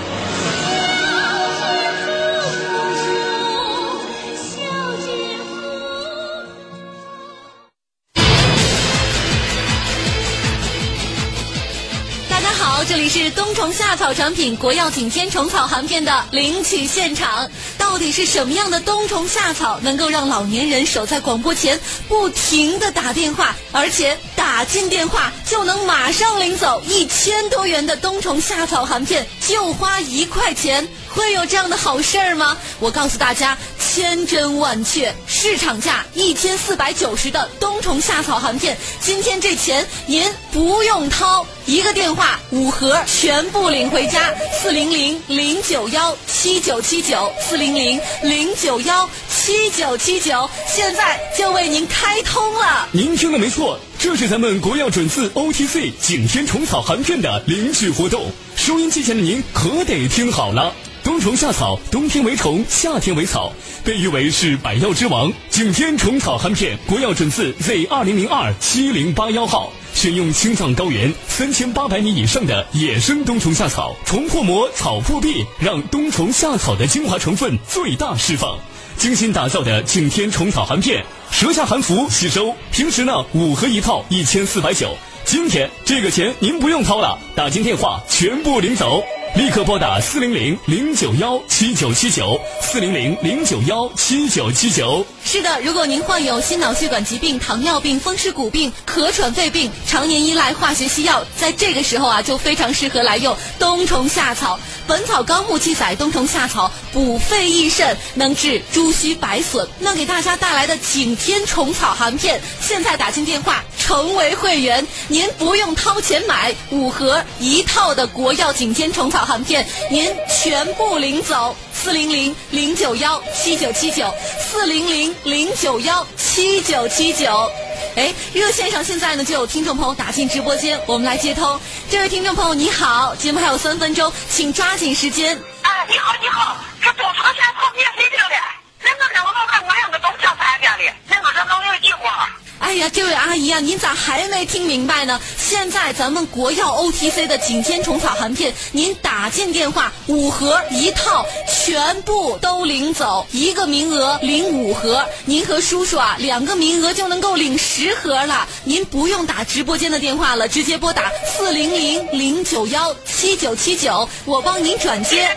是冬虫夏草产品国药景天虫草含片的领取现场。到底是什么样的冬虫夏草能够让老年人守在广播前不停的打电话，而且打进电话就能马上领走一千多元的冬虫夏草含片，就花一块钱？会有这样的好事儿吗？我告诉大家，千真万确，市场价一千四百九十的冬虫夏草含片，今天这钱您不用掏，一个电话五盒全部领回家，四零零零九幺七九七九，四零零零九幺七九七九，现在就为您开通了。您听的没错，这是咱们国药准字 OTC 景天虫草含片的领取活动，收音机前的您可得听好了。冬虫夏草，冬天为虫，夏天为草，被誉为是百药之王。景天虫草含片，国药准字 Z 二零零二七零八幺号，选用青藏高原三千八百米以上的野生冬虫夏草，虫破膜，草破壁，让冬虫夏草的精华成分最大释放。精心打造的景天虫草含片，舌下含服吸收。平时呢，五盒一套，一千四百九。今天这个钱您不用掏了，打进电话全部领走。立刻拨打四零零零九幺七九七九，四零零零九幺七九七九。是的，如果您患有心脑血管疾病、糖尿病、风湿骨病、咳喘肺病，常年依赖化学西药，在这个时候啊，就非常适合来用冬虫夏草。《本草纲目》记载，冬虫夏草补肺益肾，能治诸虚百损。那给大家带来的景天虫草含片，现在打进电话成为会员，您不用掏钱买，五盒一套的国药景天虫草含片，您全部领走。四零零零九幺七九七九，四零零零九幺七九七九。哎，热线上现在呢就有听众朋友打进直播间，我们来接通。这位听众朋友你好，节目还有三分钟，请抓紧时间。哎，你好你好，这冬虫夏草免费领的，那个给我们看我样的冬夏产品的，那个这能有计划？哎呀，这位阿姨啊，您咋还没听明白呢？现在咱们国药 OTC 的景天虫草含片，您打进电话五盒一套，全部都领走，一个名额领五盒，您和叔叔啊两个名额就能够领十盒了。您不用打直播间的电话了，直接拨打四零零零九幺七九七九，我帮您转接。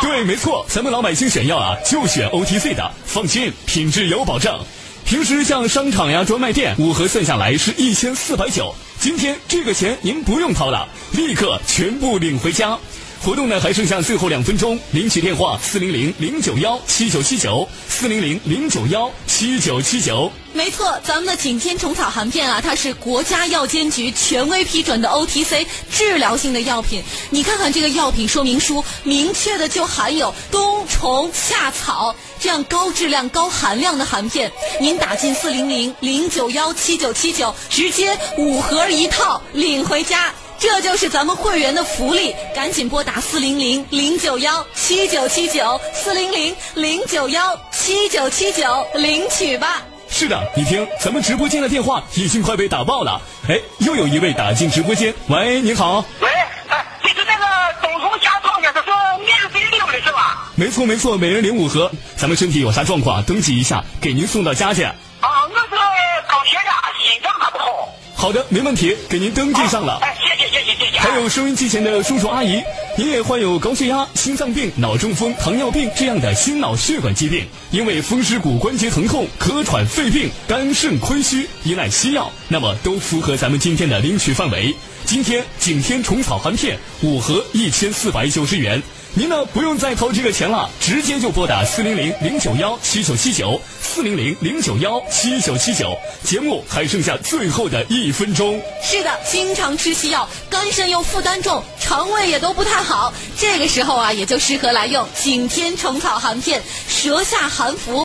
对，没错，咱们老百姓选药啊，就选 OTC 的，放心，品质有保障。平时像商场呀、专卖店，五盒算下来是一千四百九。今天这个钱您不用掏了，立刻全部领回家。活动呢还剩下最后两分钟，领取电话四零零零九幺七九七九，四零零零九幺七九七九。没错，咱们的景天虫草含片啊，它是国家药监局权威批准的 OTC 治疗性的药品。你看看这个药品说明书，明确的就含有冬虫夏草这样高质量、高含量的含片。您打进四零零零九幺七九七九，直接五盒一套领回家。这就是咱们会员的福利，赶紧拨打四零零零九幺七九七九，四零零零九幺七九七九领取吧。是的，你听，咱们直播间的电话已经快被打爆了。哎，又有一位打进直播间，喂，您好。喂，哎，这是那个冬虫夏草呢，这是免费领的是吧？没错没错，每人领五盒。咱们身体有啥状况，登记一下，给您送到家去。啊，我是高血压，心脏还不好。好的，没问题，给您登记上了。还有收音机前的叔叔阿姨，您也患有高血压、心脏病、脑中风、糖尿病这样的心脑血管疾病，因为风湿骨关节疼痛、咳喘肺病、肝肾亏虚，依赖西药，那么都符合咱们今天的领取范围。今天景天虫草含片五盒一千四百九十元，您呢不用再掏这个钱了，直接就拨打四零零零九幺七九七九四零零零九幺七九七九。节目还剩下最后的一分钟。是的，经常吃西药，肝肾又负担重，肠胃也都不太好，这个时候啊，也就适合来用景天虫草含片，舌下含服。